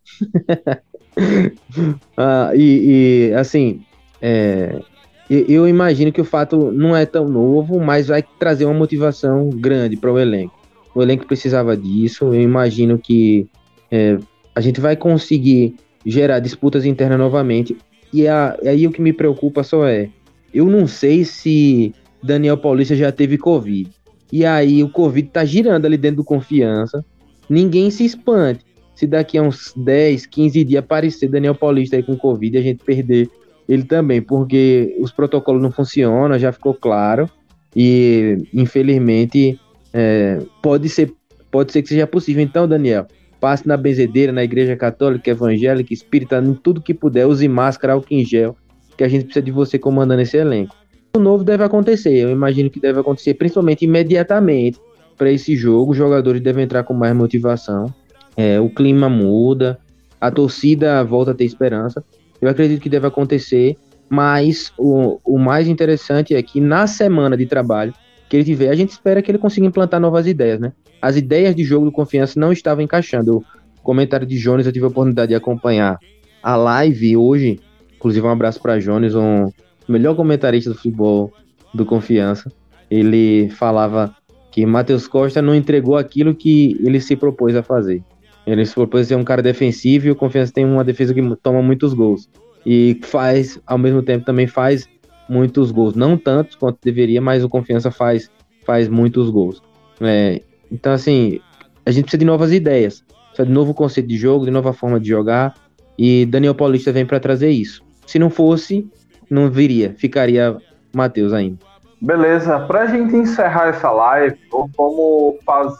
<laughs> ah, e, e, assim, é, eu imagino que o fato não é tão novo, mas vai trazer uma motivação grande para o elenco. O elenco precisava disso. Eu imagino que é, a gente vai conseguir gerar disputas internas novamente. E a, aí o que me preocupa só é: eu não sei se Daniel Paulista já teve Covid. E aí o Covid tá girando ali dentro do confiança. Ninguém se espante. Se daqui a uns 10, 15 dias aparecer Daniel Paulista aí com Covid a gente perder ele também, porque os protocolos não funcionam, já ficou claro. E infelizmente é, pode, ser, pode ser que seja possível. Então, Daniel, passe na benzedeira, na igreja católica, evangélica, espírita, em tudo que puder, use máscara, álcool em gel, que a gente precisa de você comandando esse elenco. O novo deve acontecer, eu imagino que deve acontecer principalmente imediatamente para esse jogo. Os jogadores devem entrar com mais motivação, é, o clima muda, a torcida volta a ter esperança. Eu acredito que deve acontecer, mas o, o mais interessante é que na semana de trabalho que ele tiver, a gente espera que ele consiga implantar novas ideias, né? As ideias de jogo do Confiança não estavam encaixando. O comentário de Jones, eu tive a oportunidade de acompanhar a live hoje. Inclusive, um abraço para Jones, um melhor comentarista do futebol do Confiança. Ele falava que Matheus Costa não entregou aquilo que ele se propôs a fazer. Ele se propôs a ser um cara defensivo e o Confiança tem uma defesa que toma muitos gols. E faz, ao mesmo tempo, também faz muitos gols. Não tantos quanto deveria, mas o Confiança faz, faz muitos gols. É, então, assim, a gente precisa de novas ideias. Precisa de novo conceito de jogo, de nova forma de jogar. E Daniel Paulista vem para trazer isso. Se não fosse, não viria. Ficaria Matheus ainda. Beleza. Pra gente encerrar essa live, como faz.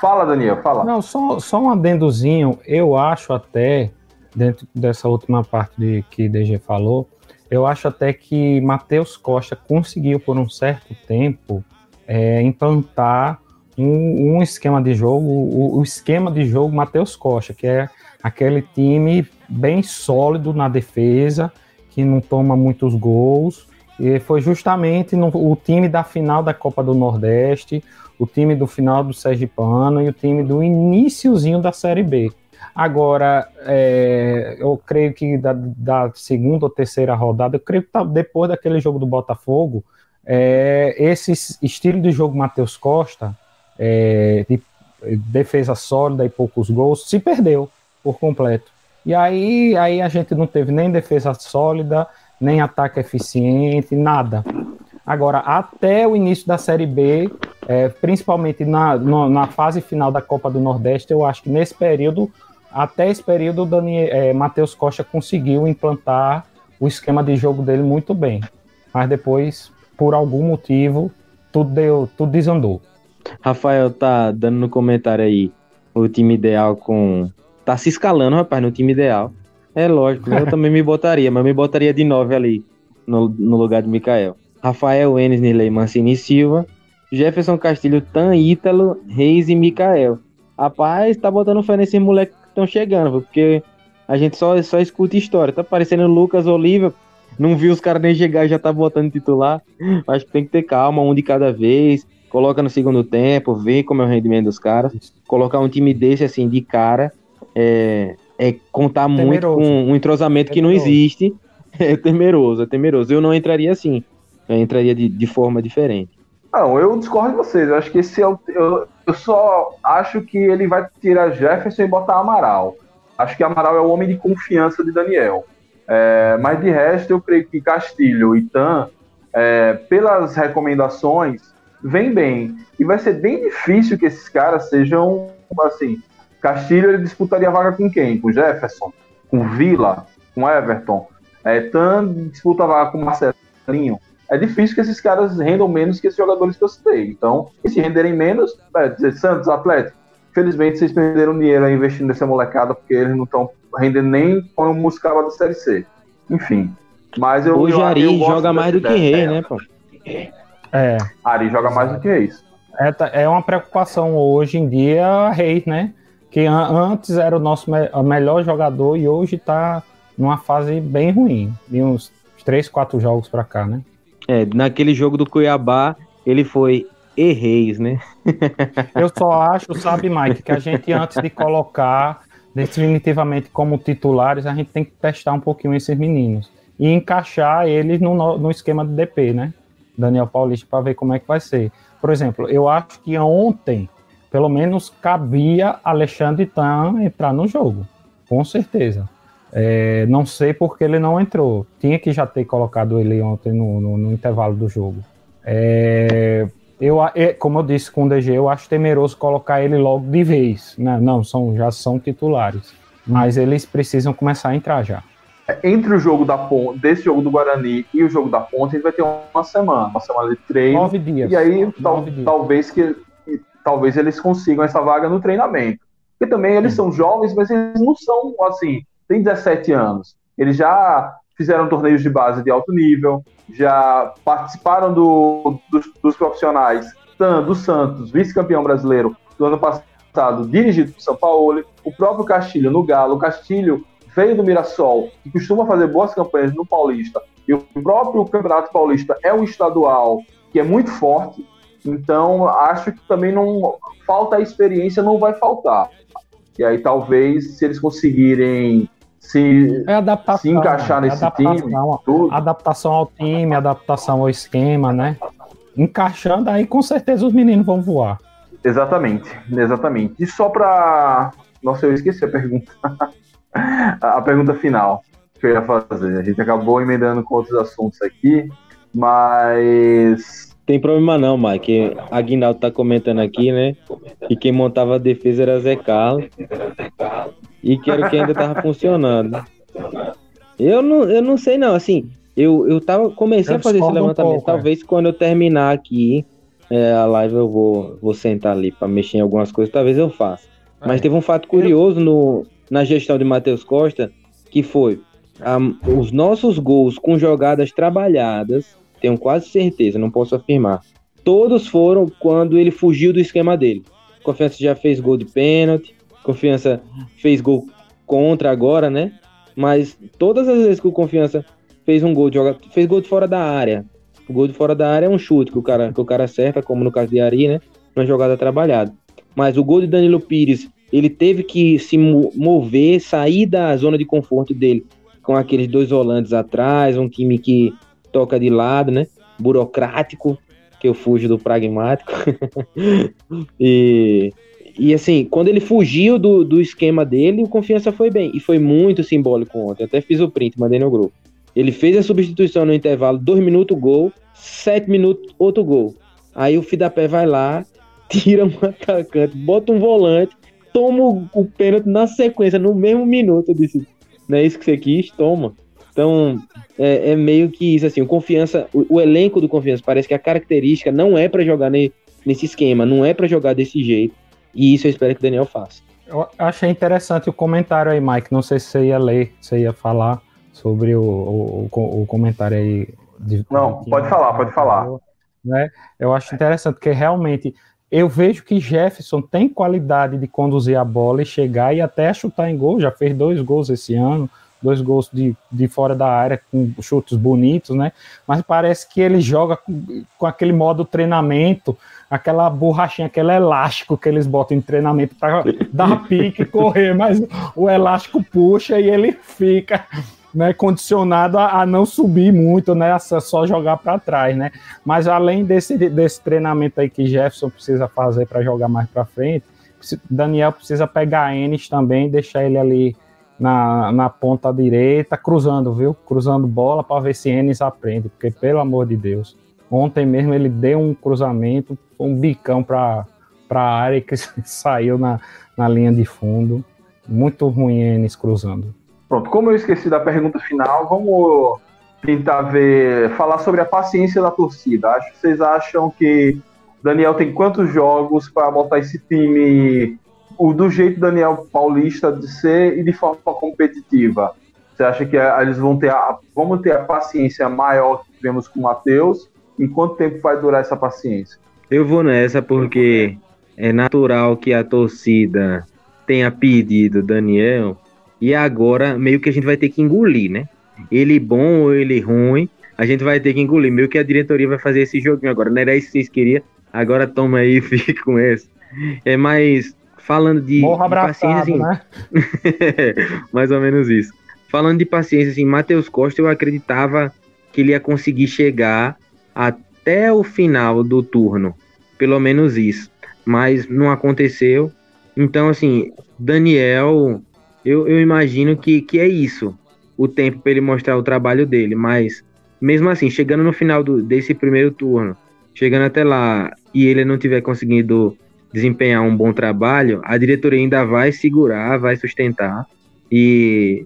Fala, Daniel, fala. Não, só, só um adendozinho. Eu acho até, dentro dessa última parte de, que DG falou, eu acho até que Matheus Costa conseguiu, por um certo tempo, é, implantar um, um, esquema de jogo, o, o esquema de jogo Matheus Costa, que é aquele time bem sólido na defesa, que não toma muitos gols. E foi justamente no, o time da final da Copa do Nordeste, o time do final do Sergipano e o time do iníciozinho da Série B. Agora, é, eu creio que da, da, segunda ou terceira rodada, eu creio que tá, depois daquele jogo do Botafogo, é, esse estilo de jogo Matheus Costa, é, de defesa sólida e poucos gols, se perdeu por completo. E aí, aí a gente não teve nem defesa sólida, nem ataque eficiente, nada. Agora, até o início da Série B, é, principalmente na, no, na fase final da Copa do Nordeste, eu acho que nesse período até esse período, o é, Matheus Costa conseguiu implantar o esquema de jogo dele muito bem. Mas depois, por algum motivo, tudo, deu, tudo desandou. Rafael tá dando no comentário aí o time ideal com. Tá se escalando, rapaz, no time ideal. É lógico, eu <laughs> também me botaria, mas me botaria de 9 ali, no, no lugar de Mikael. Rafael Enes, Nilei Mancini Silva, Jefferson Castilho, Tan Ítalo, Reis e Mikael. Rapaz, tá botando fé nesse moleque estão chegando, porque a gente só, só escuta história. Tá parecendo Lucas Oliva, não viu os caras nem chegar e já tá botando titular. Acho que tem que ter calma, um de cada vez. Coloca no segundo tempo, vê como é o rendimento dos caras. Colocar um time desse, assim, de cara, é, é contar temeroso. muito com um entrosamento temeroso. que não existe. <laughs> É temeroso, é temeroso. Eu não entraria assim. Eu entraria de, de forma diferente. Não, eu discordo de vocês. Eu acho que esse é o. Eu, eu só acho que ele vai tirar Jefferson e botar Amaral. Acho que Amaral é o homem de confiança de Daniel. É, mas de resto, eu creio que Castilho e Tan, é, pelas recomendações, vem bem. E vai ser bem difícil que esses caras sejam assim. Castilho ele disputaria a vaga com quem? Com Jefferson? Com Vila? Com Everton? É, Tan disputa a vaga com Marcelinho? É difícil que esses caras rendam menos que esses jogadores que eu citei. Então, se renderem menos, é, dizer, Santos, Atlético, felizmente vocês perderam dinheiro aí investindo nessa molecada, porque eles não estão rendendo nem como muscava da Série C. Enfim. Mas eu. Hoje eu, Ari eu joga mais do que Rei, né, pô? É. Ari joga mais do que Reis. É, é uma preocupação hoje em dia, Reis, né? Que an antes era o nosso me melhor jogador e hoje tá numa fase bem ruim, de uns três, quatro jogos para cá, né? É, naquele jogo do Cuiabá, ele foi erreis, né? <laughs> Eu só acho, sabe, Mike, que a gente antes de colocar definitivamente como titulares, a gente tem que testar um pouquinho esses meninos e encaixar eles no, no esquema do DP, né? Daniel Paulista, para ver como é que vai ser. Por exemplo, eu acho que ontem, pelo menos, cabia Alexandre Tan entrar no jogo, com certeza. É, não sei porque ele não entrou. Tinha que já ter colocado ele ontem no, no, no intervalo do jogo. É, eu, é, como eu disse com o DG, eu acho temeroso colocar ele logo de vez. Né? Não, são, já são titulares. Mas eles precisam começar a entrar já. Entre o jogo da Ponte, desse jogo do Guarani e o jogo da Ponte, a gente vai ter uma semana, uma semana de treino. Nove dias. E aí, tal, dias. talvez que talvez eles consigam essa vaga no treinamento. Porque também eles são jovens, mas eles não são assim, tem 17 anos. Eles já fizeram torneios de base de alto nível, já participaram do, dos, dos profissionais do Santos, vice-campeão brasileiro do ano passado, dirigido por São Paulo, o próprio Castilho no Galo. O Castilho veio do Mirassol, que costuma fazer boas campanhas no Paulista, e o próprio Campeonato Paulista é um estadual que é muito forte, então acho que também não falta a experiência, não vai faltar. E aí talvez se eles conseguirem se, é adaptação, se encaixar nesse adaptação, time. Tudo. Adaptação ao time, adaptação ao esquema, né? Encaixando aí, com certeza os meninos vão voar. Exatamente, exatamente. E só para. Nossa, eu esqueci a pergunta. <laughs> a pergunta final que eu ia fazer. A gente acabou emendando com outros assuntos aqui, mas. Tem problema não, Mike. Aguinaldo tá comentando aqui, né? E quem montava a defesa era Zé Carlos. E que era o que ainda tava funcionando. Eu não, eu não sei não, assim, eu, eu tava, comecei eu a fazer esse levantamento, um pouco, talvez é. quando eu terminar aqui é, a live eu vou, vou sentar ali para mexer em algumas coisas, talvez eu faça. É. Mas teve um fato curioso no, na gestão de Matheus Costa, que foi um, os nossos gols com jogadas trabalhadas, tenho quase certeza, não posso afirmar, todos foram quando ele fugiu do esquema dele. Confiança já fez gol de pênalti, Confiança fez gol contra agora, né? Mas todas as vezes que o Confiança fez um gol, joga, fez gol de fora da área. O gol de fora da área é um chute que o cara, que o cara acerta, como no caso de Ari, né? Uma jogada trabalhada. Mas o gol de Danilo Pires, ele teve que se mover, sair da zona de conforto dele, com aqueles dois volantes atrás, um time que toca de lado, né? Burocrático, que eu fujo do pragmático. <laughs> e e assim, quando ele fugiu do, do esquema dele, o Confiança foi bem. E foi muito simbólico ontem. Até fiz o print, mandei no grupo. Ele fez a substituição no intervalo, dois minutos gol, sete minutos outro gol. Aí o Fidapé vai lá, <laughs> tira um atacante, bota um volante, toma o, pênalti na sequência, no mesmo minuto. Eu disse, não é isso que você quis? Toma. Então, é, é meio que isso, assim, o Confiança, o, o, elenco do Confiança, parece que a característica não é para jogar ne, nesse esquema, não é para jogar desse jeito. E isso eu espero que o Daniel faça. Eu achei interessante o comentário aí, Mike. Não sei se você ia ler, se você ia falar sobre o, o, o, o comentário aí. De, Não, de, pode falar, pode falar. Né? Eu acho interessante, porque realmente eu vejo que Jefferson tem qualidade de conduzir a bola e chegar e até chutar em gol. Já fez dois gols esse ano, dois gols de, de fora da área com chutes bonitos, né? Mas parece que ele joga com, com aquele modo treinamento aquela borrachinha, aquele elástico que eles botam em treinamento para dar pique e correr, mas o elástico puxa e ele fica né, condicionado a, a, não subir muito, né, a só jogar para trás, né? Mas além desse, desse treinamento aí que Jefferson precisa fazer para jogar mais para frente, Daniel precisa pegar Enes também, deixar ele ali na, na ponta direita, cruzando, viu? Cruzando bola para ver se Enes aprende, porque pelo amor de Deus. Ontem mesmo ele deu um cruzamento, um bicão para a área que <laughs> saiu na, na linha de fundo. Muito ruim eles cruzando. Pronto, como eu esqueci da pergunta final, vamos tentar ver, falar sobre a paciência da torcida. Acho que vocês acham que Daniel tem quantos jogos para botar esse time o do jeito Daniel Paulista de ser e de forma competitiva? Você acha que eles vão ter a, vamos ter a paciência maior que tivemos com o Matheus? E quanto tempo vai durar essa paciência? Eu vou nessa porque é natural que a torcida tenha pedido Daniel E agora meio que a gente vai ter que engolir, né? Ele bom ou ele ruim, a gente vai ter que engolir. Meio que a diretoria vai fazer esse joguinho agora. Não era isso que vocês queriam, agora toma aí e <laughs> fique com esse. É mais falando de, Morra de paciência, assim, né? <laughs> mais ou menos isso. Falando de paciência, assim, Matheus Costa, eu acreditava que ele ia conseguir chegar até o final do turno, pelo menos isso. Mas não aconteceu. Então, assim, Daniel, eu, eu imagino que, que é isso, o tempo para ele mostrar o trabalho dele. Mas, mesmo assim, chegando no final do, desse primeiro turno, chegando até lá e ele não tiver conseguido desempenhar um bom trabalho, a diretoria ainda vai segurar, vai sustentar e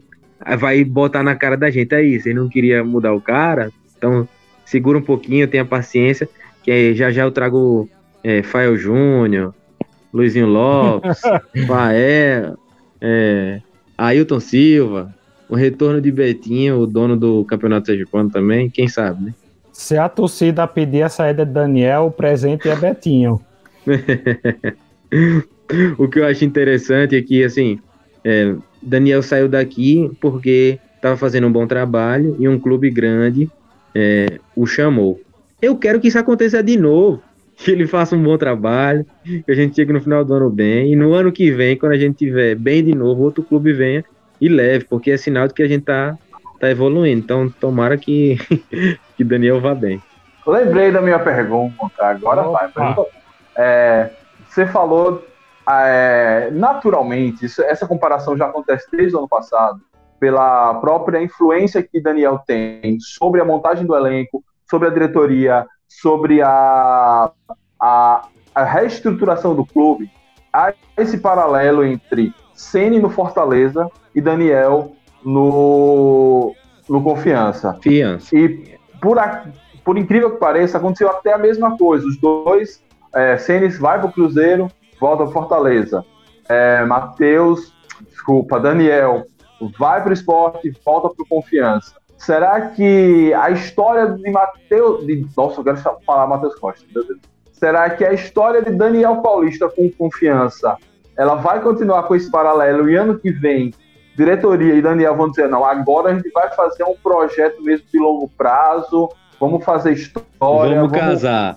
vai botar na cara da gente. Aí, você não queria mudar o cara, então segura um pouquinho, tenha paciência, que já já eu trago é, Fael Júnior, Luizinho Lopes, <laughs> Fael, é, Ailton Silva, o retorno de Betinho, o dono do Campeonato Sergipano também, quem sabe, né? Se a torcida pedir a saída de Daniel, o presente é Betinho. <laughs> o que eu acho interessante é que, assim, é, Daniel saiu daqui porque estava fazendo um bom trabalho e um clube grande é, o chamou. Eu quero que isso aconteça de novo, <laughs> que ele faça um bom trabalho, que a gente chegue no final do ano bem, e no ano que vem, quando a gente tiver bem de novo, outro clube venha e leve, porque é sinal de que a gente tá, tá evoluindo. Então, tomara que, <laughs> que Daniel vá bem. Lembrei da minha pergunta, agora vai. É, você falou é, naturalmente, isso, essa comparação já acontece desde o ano passado, pela própria influência que Daniel tem sobre a montagem do elenco, sobre a diretoria, sobre a, a, a reestruturação do clube. Há esse paralelo entre Ceni no Fortaleza e Daniel no, no Confiança. Confiança. E por, a, por incrível que pareça, aconteceu até a mesma coisa. Os dois, é, Senes vai para o Cruzeiro, volta para Fortaleza. É, Matheus, desculpa, Daniel vai para o esporte, volta para o Confiança. Será que a história de Matheus. De, nossa, eu quero falar Matheus Costa. Será que a história de Daniel Paulista com confiança ela vai continuar com esse paralelo e ano que vem diretoria e Daniel vão dizer não, agora a gente vai fazer um projeto mesmo de longo prazo, vamos fazer história, vamos, vamos casar,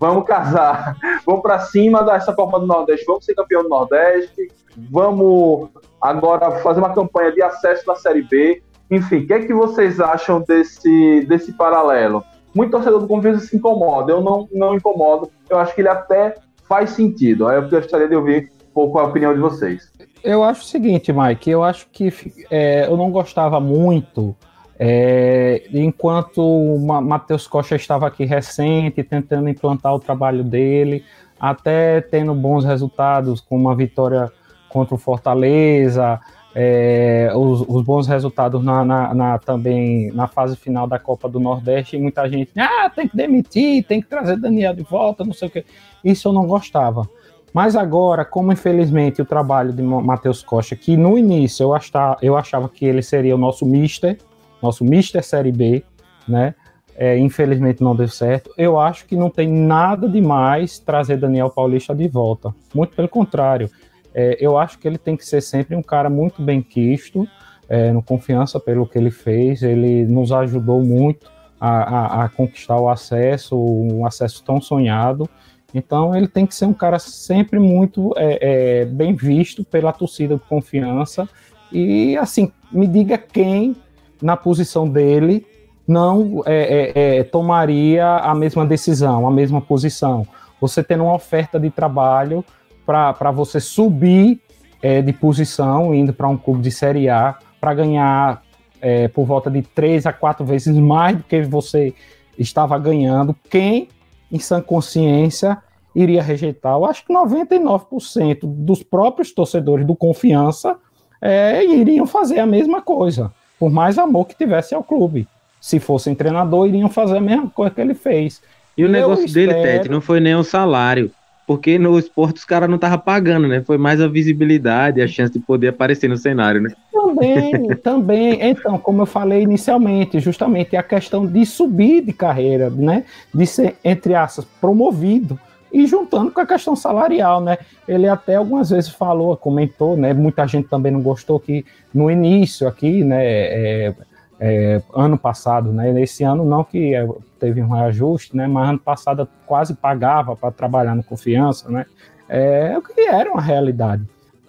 vamos casar, <laughs> vamos para cima dessa Copa do Nordeste, vamos ser campeão do Nordeste, vamos agora fazer uma campanha de acesso na Série B. Enfim, o que é que vocês acham desse, desse paralelo? Muito torcedor do Confiança se incomoda, eu não, não incomodo, eu acho que ele até faz sentido. Aí eu gostaria de ouvir um pouco a opinião de vocês. Eu acho o seguinte, Mike, eu acho que é, eu não gostava muito é, enquanto o Matheus Costa estava aqui recente, tentando implantar o trabalho dele, até tendo bons resultados, com uma vitória contra o Fortaleza, é, os, os, bons resultados na, na, na, também na fase final da Copa do Nordeste, muita gente, ah, tem que demitir, tem que trazer Daniel de volta, não sei o que. Isso eu não gostava. Mas agora, como infelizmente o trabalho de Matheus Costa, que no início eu achava, eu achava que ele seria o nosso mister, nosso Mister Série B, né? É, infelizmente não deu certo. Eu acho que não tem nada demais trazer Daniel Paulista de volta. Muito pelo contrário. É, eu acho que ele tem que ser sempre um cara muito bem quisto, é, no confiança pelo que ele fez. Ele nos ajudou muito a, a, a conquistar o acesso, um acesso tão sonhado. Então ele tem que ser um cara sempre muito é, é, bem visto pela torcida de confiança. E assim, me diga quem na posição dele, não é, é, é, tomaria a mesma decisão, a mesma posição. Você tendo uma oferta de trabalho para você subir é, de posição, indo para um clube de Série A, para ganhar é, por volta de três a quatro vezes mais do que você estava ganhando, quem, em sã consciência, iria rejeitar? Eu acho que 99% dos próprios torcedores do Confiança é, iriam fazer a mesma coisa por mais amor que tivesse ao clube. Se fossem treinador, iriam fazer a mesma coisa que ele fez. E o negócio espero... dele, Tete, não foi nem o salário. Porque no esporte os caras não estavam pagando, né? Foi mais a visibilidade, a chance de poder aparecer no cenário, né? Também, <laughs> também. Então, como eu falei inicialmente, justamente a questão de subir de carreira, né? De ser, entre aspas, promovido. E juntando com a questão salarial, né? Ele até algumas vezes falou, comentou, né? Muita gente também não gostou que no início aqui, né? É, é, ano passado, né? Esse ano não que é, teve um reajuste, né? Mas ano passado quase pagava para trabalhar no confiança, né? É o que era uma realidade,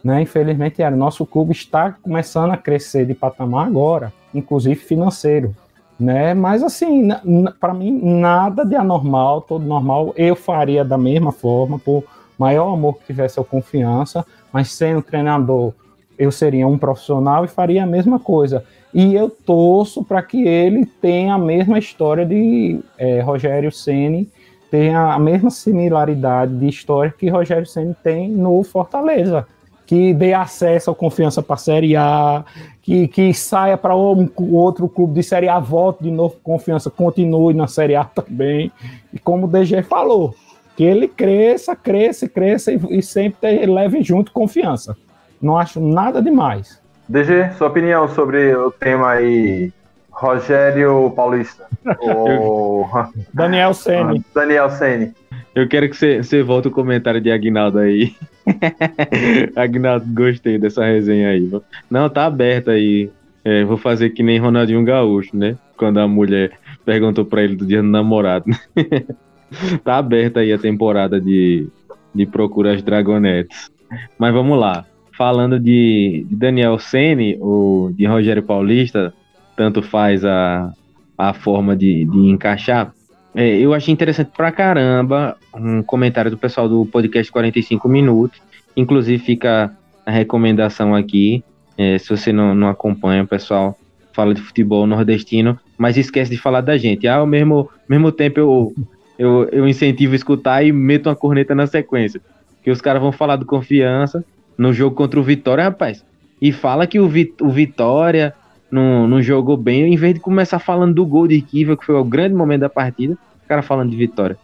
né? Infelizmente era. Nosso clube está começando a crescer de patamar agora, inclusive financeiro, né? Mas assim, para mim nada de anormal, todo normal. Eu faria da mesma forma, por maior amor que tivesse a confiança, mas sendo treinador, eu seria um profissional e faria a mesma coisa. E eu torço para que ele tenha a mesma história de é, Rogério Ceni, tenha a mesma similaridade de história que Rogério Ceni tem no Fortaleza, que dê acesso à confiança para a Série A, que, que saia para um, outro clube de Série A, volte de novo confiança, continue na Série A também. E como o DG falou, que ele cresça, cresça, cresça e, e sempre leve junto confiança. Não acho nada demais. DG, sua opinião sobre o tema aí, Rogério Paulista. <laughs> ou... Daniel Sene. Daniel Sene. Eu quero que você, você volte o comentário de Agnaldo aí. <laughs> Agnaldo, gostei dessa resenha aí. Não, tá aberto aí. É, vou fazer que nem Ronaldinho Gaúcho, né? Quando a mulher perguntou pra ele do dia do namorado. <laughs> tá aberta aí a temporada de, de Procura as Dragonetes. Mas vamos lá falando de, de Daniel Sene ou de Rogério Paulista, tanto faz a, a forma de, de encaixar. É, eu achei interessante pra caramba um comentário do pessoal do podcast 45 Minutos. Inclusive, fica a recomendação aqui. É, se você não, não acompanha, o pessoal fala de futebol nordestino, mas esquece de falar da gente. Ah, ao mesmo, mesmo tempo eu, eu, eu incentivo a escutar e meto uma corneta na sequência. Que os caras vão falar do confiança no jogo contra o Vitória, rapaz. E fala que o, Vit o Vitória não, não jogou bem, em vez de começar falando do gol de Kiva, que foi o grande momento da partida, o cara falando de Vitória.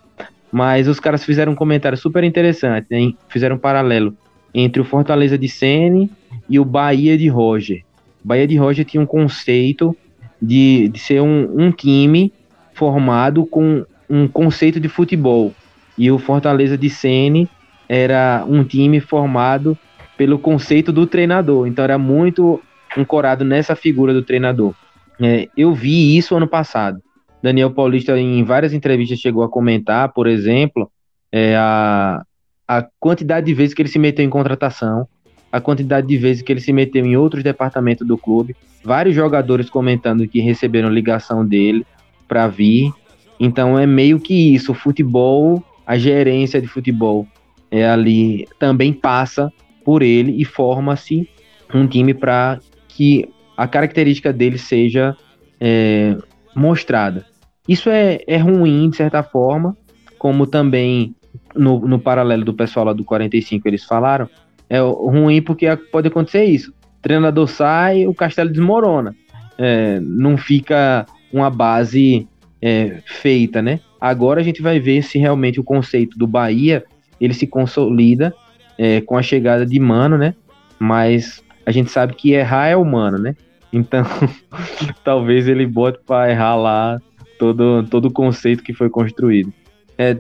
Mas os caras fizeram um comentário super interessante, fizeram um paralelo entre o Fortaleza de Sene e o Bahia de Roger. O Bahia de Roger tinha um conceito de, de ser um, um time formado com um conceito de futebol. E o Fortaleza de Sene era um time formado pelo conceito do treinador. Então era muito ancorado nessa figura do treinador. É, eu vi isso ano passado. Daniel Paulista, em várias entrevistas, chegou a comentar, por exemplo, é, a, a quantidade de vezes que ele se meteu em contratação, a quantidade de vezes que ele se meteu em outros departamentos do clube. Vários jogadores comentando que receberam ligação dele para vir. Então é meio que isso. O futebol, a gerência de futebol é ali também passa por ele e forma-se um time para que a característica dele seja é, mostrada. Isso é, é ruim, de certa forma, como também no, no paralelo do pessoal lá do 45 eles falaram, é ruim porque pode acontecer isso. O treinador sai, o castelo desmorona. É, não fica uma base é, feita, né? Agora a gente vai ver se realmente o conceito do Bahia ele se consolida é, com a chegada de Mano, né? Mas a gente sabe que errar é humano, né? Então, <laughs> talvez ele bote para errar lá todo, todo o conceito que foi construído. É,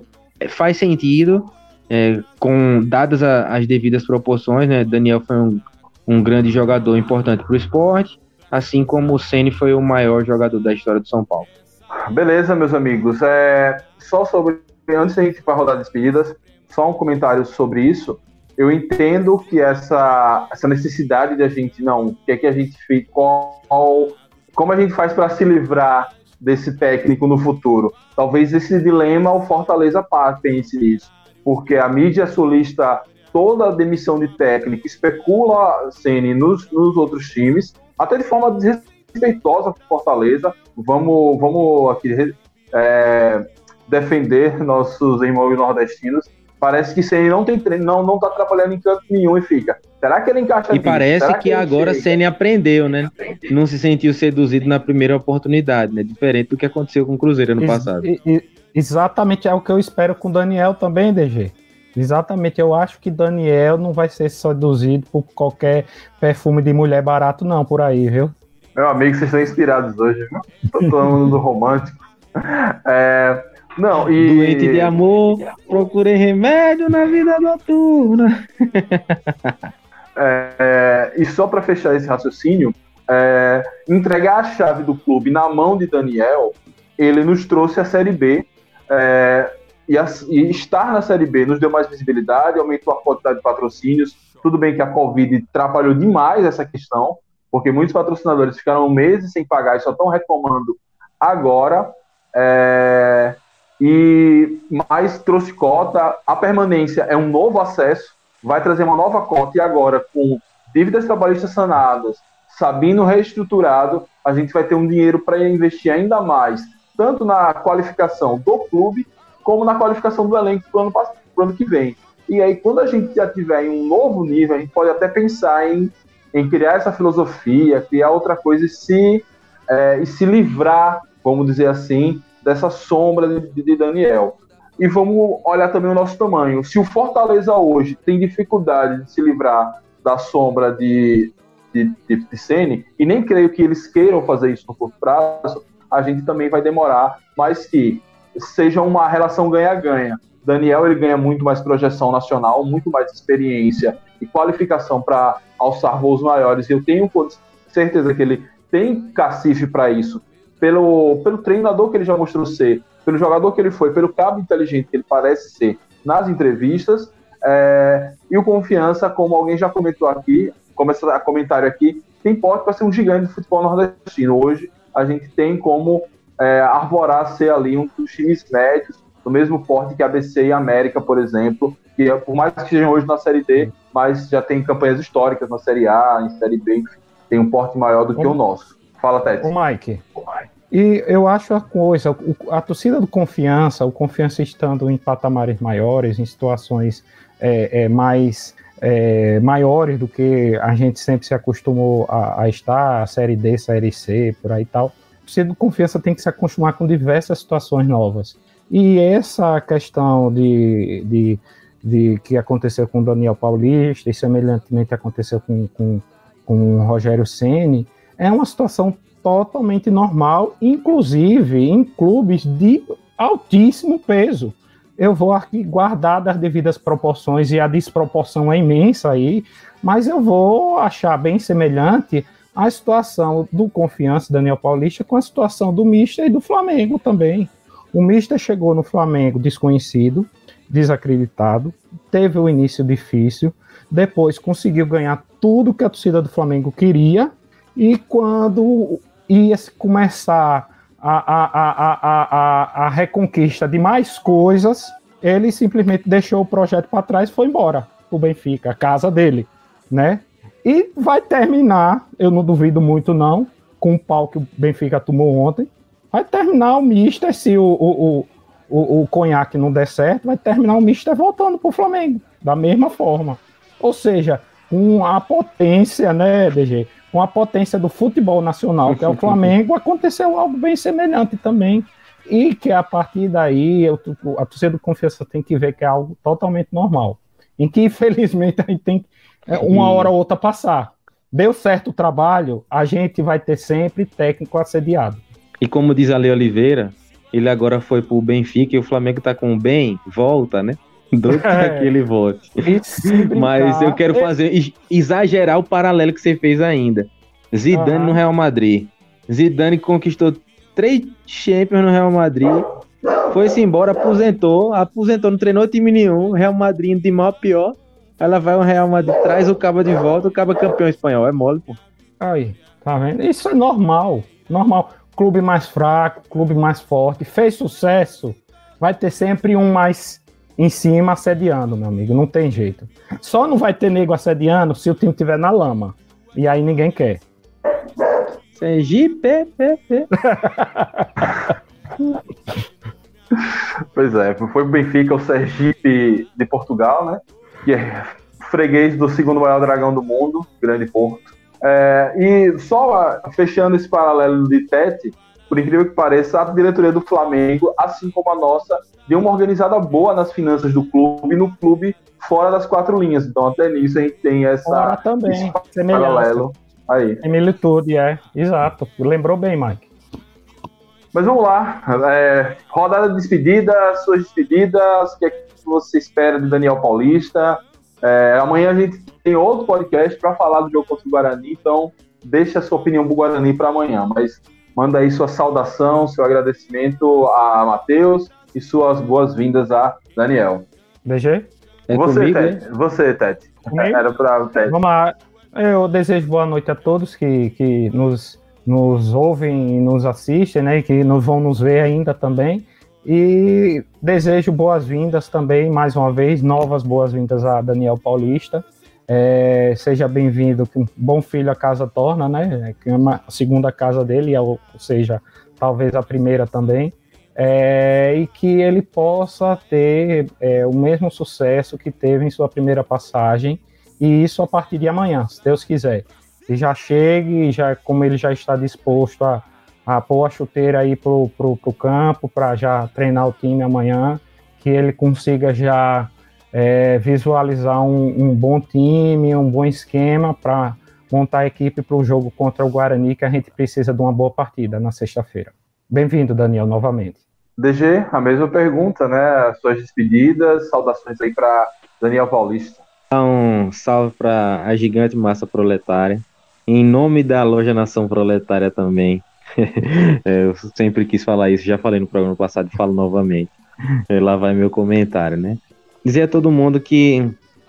faz sentido, é, com dadas a, as devidas proporções, né? Daniel foi um, um grande jogador importante para o esporte, assim como o Ceni foi o maior jogador da história do São Paulo. Beleza, meus amigos. É, só sobre antes da gente ir para rodar despedidas, só um comentário sobre isso eu entendo que essa, essa necessidade de a gente, não, o que é que a gente fez, qual, como a gente faz para se livrar desse técnico no futuro? Talvez esse dilema o Fortaleza pense nisso, porque a mídia sulista, toda a demissão de técnico, especula Ceni nos, nos outros times, até de forma desrespeitosa para Fortaleza. Vamos, vamos aqui é, defender nossos irmãos nordestinos Parece que Ceni não tem treino, não, não tá trabalhando em canto nenhum e fica. Será que ele encaixa E parece que, que agora Ceni aprendeu, né? Não se sentiu seduzido na primeira oportunidade, né? Diferente do que aconteceu com o Cruzeiro ano Ex passado. Exatamente é o que eu espero com o Daniel também, DG. Exatamente, eu acho que Daniel não vai ser seduzido por qualquer perfume de mulher barato, não, por aí, viu? Meu amigo, vocês estão inspirados hoje, viu? Tô falando do romântico. <laughs> É, Não, e... Doente de amor, procurei remédio na vida noturna. É, e só para fechar esse raciocínio, é, entregar a chave do clube na mão de Daniel, ele nos trouxe a Série B. É, e, a, e, estar na Série B nos deu mais visibilidade, aumentou a quantidade de patrocínios. Tudo bem que a Covid atrapalhou demais essa questão, porque muitos patrocinadores ficaram meses sem pagar e só estão reclamando agora. É, e mais trouxe cota. A permanência é um novo acesso, vai trazer uma nova cota, e agora, com dívidas trabalhistas sanadas, Sabino reestruturado, a gente vai ter um dinheiro para investir ainda mais, tanto na qualificação do clube, como na qualificação do elenco para o ano, ano que vem. E aí, quando a gente já tiver em um novo nível, a gente pode até pensar em, em criar essa filosofia, criar outra coisa e se, é, e se livrar, vamos dizer assim, dessa sombra de, de Daniel. E vamos olhar também o nosso tamanho. Se o Fortaleza hoje tem dificuldade de se livrar da sombra de, de, de, e nem creio que eles queiram fazer isso no curto prazo, a gente também vai demorar, mas que seja uma relação ganha-ganha. Daniel ele ganha muito mais projeção nacional, muito mais experiência e qualificação para alçar voos maiores. Eu tenho certeza que ele tem cacife para isso, pelo, pelo treinador que ele já mostrou ser, pelo jogador que ele foi, pelo cabo inteligente que ele parece ser nas entrevistas, é, e o confiança, como alguém já comentou aqui, começa a comentário aqui, tem porte para ser um gigante de futebol nordestino. Hoje a gente tem como é, arvorar ser ali um dos times médios, do mesmo porte que ABC e América, por exemplo, que por mais que estejam hoje na Série D, mas já tem campanhas históricas na Série A, em Série B, tem um porte maior do que o nosso. Fala, Tete. O Mike. E eu acho a coisa, a torcida do Confiança, o Confiança estando em patamares maiores, em situações é, é, mais é, maiores do que a gente sempre se acostumou a, a, estar, a Série D, Série C, por aí e tal. A torcida do Confiança tem que se acostumar com diversas situações novas. E essa questão de, de, de que aconteceu com o Daniel Paulista e semelhantemente aconteceu com, com, com o Rogério Ceni é uma situação totalmente normal, inclusive em clubes de altíssimo peso. Eu vou aqui guardar das devidas proporções e a desproporção é imensa aí, mas eu vou achar bem semelhante a situação do Confiança Daniel Paulista com a situação do Mister e do Flamengo também. O Mister chegou no Flamengo desconhecido, desacreditado, teve o início difícil, depois conseguiu ganhar tudo que a torcida do Flamengo queria, e quando ia começar a, a, a, a, a, reconquista de mais coisas, ele simplesmente deixou o projeto para trás e foi embora o Benfica, a casa dele, né? E vai terminar, eu não duvido muito não, com o pau que o Benfica tomou ontem, vai terminar o Mister, se o, o, o, o, conhaque não der certo, vai terminar o Mister voltando para o Flamengo, da mesma forma. Ou seja, uma potência, né, DG? Com a potência do futebol nacional, que é o <laughs> Flamengo, aconteceu algo bem semelhante também. E que a partir daí eu, a torcida do Confiança tem que ver que é algo totalmente normal. Em que, infelizmente, <laughs> a gente tem é, uma hora ou outra passar. Deu certo o trabalho, a gente vai ter sempre técnico assediado. E como diz a Lei Oliveira, ele agora foi pro Benfica e o Flamengo tá com o bem, volta, né? Doido <laughs> é. que ele volte. Mas eu quero fazer exagerar o paralelo que você fez ainda. Zidane no Real Madrid. Zidane conquistou três Champions no Real Madrid. Foi-se embora, aposentou. Aposentou, não treinou time nenhum. Real Madrid de mal a pior. Ela vai ao Real Madrid, traz o cabo de volta, o cabo é campeão espanhol. É mole, pô. Aí, tá vendo? Isso é normal. Normal. Clube mais fraco, clube mais forte. Fez sucesso. Vai ter sempre um mais em cima assediando, meu amigo. Não tem jeito. Só não vai ter nego assediando se o time tiver na lama. E aí ninguém quer. Sergipe, pé, pé. <laughs> pois é, foi o Benfica, o Sergipe de Portugal, né? Que é freguês do segundo maior dragão do mundo, Grande Porto. É, e só fechando esse paralelo de Tete, por incrível que pareça, a diretoria do Flamengo, assim como a nossa, deu uma organizada boa nas finanças do clube, no clube fora das quatro linhas. Então, até nisso a gente tem essa fora também, paralelo aí. Militude, é, exato. Lembrou bem, Mike. Mas vamos lá. É, rodada de despedida, suas despedidas, o que, é que você espera de Daniel Paulista? É, amanhã a gente tem outro podcast para falar do jogo contra o Guarani, então deixe a sua opinião do Guarani para amanhã. Mas manda aí sua saudação, seu agradecimento a Matheus e suas boas-vindas a Daniel. DG? É você, comigo, Tete. Né? Você, Tete. Era para o Tete. Vamos lá. Eu desejo boa noite a todos que, que nos nos ouvem e nos assistem, né, e que nos vão nos ver ainda também. E desejo boas-vindas também, mais uma vez, novas boas-vindas a Daniel Paulista. É, seja bem-vindo, bom filho a casa torna, né? Que é a segunda casa dele, ou seja, talvez a primeira também. É, e que ele possa ter é, o mesmo sucesso que teve em sua primeira passagem, e isso a partir de amanhã, se Deus quiser e já chegue, já como ele já está disposto a, a pôr a chuteira aí pro, pro, pro campo para já treinar o time amanhã, que ele consiga já é, visualizar um, um, bom time, um bom esquema para montar a equipe para o jogo contra o Guarani, que a gente precisa de uma boa partida na sexta-feira. Bem-vindo, Daniel, novamente. DG, a mesma pergunta, né? Suas despedidas, saudações aí para Daniel Paulista. Um salve para a gigante massa proletária em nome da loja Nação Proletária também. <laughs> eu sempre quis falar isso, já falei no programa passado e falo novamente. Lá vai meu comentário, né? Dizer a todo mundo que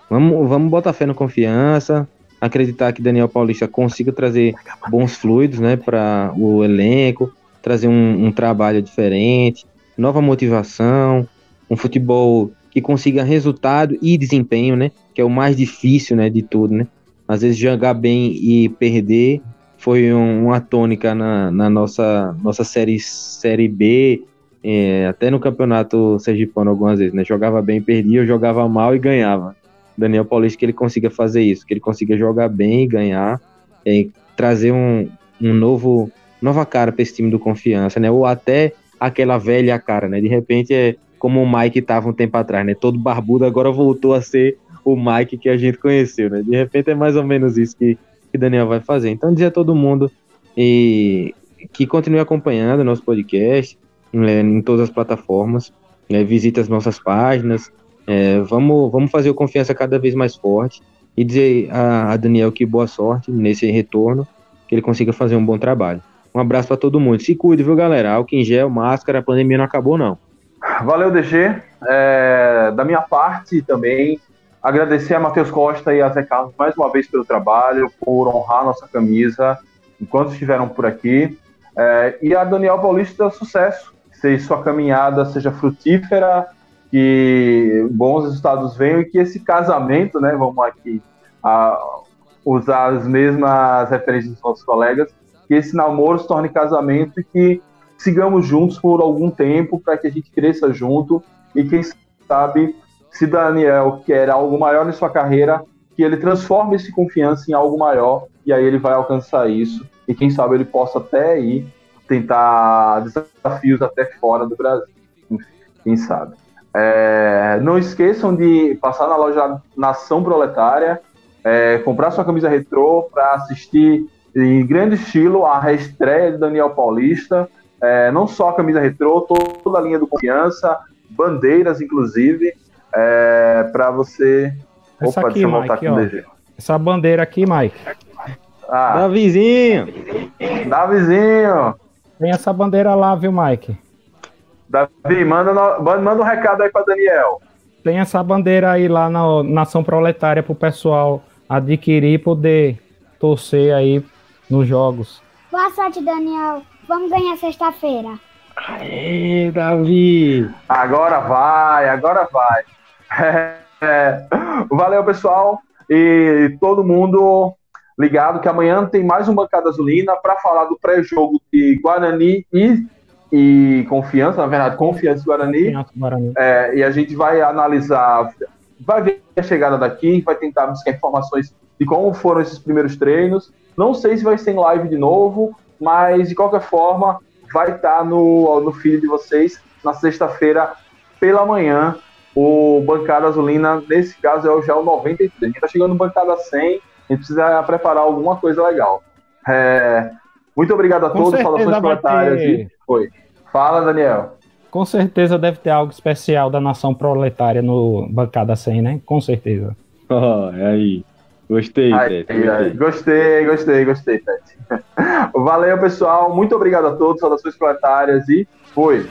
vamos, vamos botar fé na confiança, acreditar que Daniel Paulista consiga trazer bons fluidos, né, para o elenco, trazer um, um trabalho diferente, nova motivação, um futebol que consiga resultado e desempenho, né, que é o mais difícil, né, de tudo, né? às vezes jogar bem e perder foi um, uma tônica na, na, nossa, nossa série, série B, é, até no campeonato sergipano algumas vezes, né? Jogava bem, perdia, jogava mal e ganhava. Daniel Paulista que ele consiga fazer isso, que ele consiga jogar bem e ganhar, é, trazer um, um novo nova cara para esse time do confiança, né? Ou até aquela velha cara, né? De repente é como o Mike estava um tempo atrás, né? Todo barbudo agora voltou a ser o Mike que a gente conheceu, né? De repente é mais ou menos isso que, que Daniel vai fazer. Então, dizer a todo mundo e, que continue acompanhando nosso podcast né, em todas as plataformas, né, visite as nossas páginas, é, vamos, vamos fazer o Confiança cada vez mais forte e dizer a, a Daniel que boa sorte nesse retorno, que ele consiga fazer um bom trabalho. Um abraço para todo mundo. Se cuide, viu, galera? Álcool em gel, máscara, a pandemia não acabou, não. Valeu, DG. É, da minha parte também, Agradecer a Matheus Costa e a Zé Carlos mais uma vez pelo trabalho, por honrar nossa camisa enquanto estiveram por aqui. É, e a Daniel Paulista, sucesso. Que sua caminhada seja frutífera, que bons resultados venham e que esse casamento, né, vamos aqui a, usar as mesmas referências dos nossos colegas, que esse namoro se torne casamento e que sigamos juntos por algum tempo para que a gente cresça junto e quem sabe se Daniel quer algo maior em sua carreira, que ele transforme esse confiança em algo maior e aí ele vai alcançar isso. E quem sabe ele possa até ir tentar desafios até fora do Brasil. Enfim, quem sabe. É, não esqueçam de passar na loja Nação Proletária, é, comprar sua camisa retrô para assistir em grande estilo a reestreia de Daniel Paulista. É, não só a camisa retrô, toda a linha do Confiança, bandeiras, inclusive é, para você. Essa Opa, aqui, deixa eu voltar Mike, aqui no DG. Essa bandeira aqui, Mike. Ah. Davizinho! Davizinho! Tem essa bandeira lá, viu, Mike? Davi, manda, no, manda um recado aí para Daniel. Tem essa bandeira aí lá na Nação Proletária pro pessoal adquirir e poder torcer aí nos jogos. Boa sorte, Daniel. Vamos ganhar sexta-feira. Aê, Davi! Agora vai, agora vai. <laughs> É, valeu, pessoal. E todo mundo ligado que amanhã tem mais um Bancada Azulina para falar do pré-jogo de Guarani e, e Confiança, na verdade, Confiança e Guarani. Confiança, Guarani. É, e a gente vai analisar, vai ver a chegada daqui, vai tentar buscar informações de como foram esses primeiros treinos. Não sei se vai ser em live de novo, mas de qualquer forma, vai estar no, no feed de vocês na sexta-feira pela manhã o Bancada Azulina, nesse caso é já o 93. A gente está chegando no Bancada 100, a gente precisa preparar alguma coisa legal. É, muito obrigado a todos, saudações planetárias. Ter... Foi. Fala, Daniel. Com certeza deve ter algo especial da nação proletária no Bancada 100, né? Com certeza. <laughs> Oh, aí. Gostei, Aí, Tete. Gostei. aí, Gostei, gostei, gostei, Tete. <laughs> Valeu, pessoal. Muito obrigado a todos. Saudações planetárias e fui.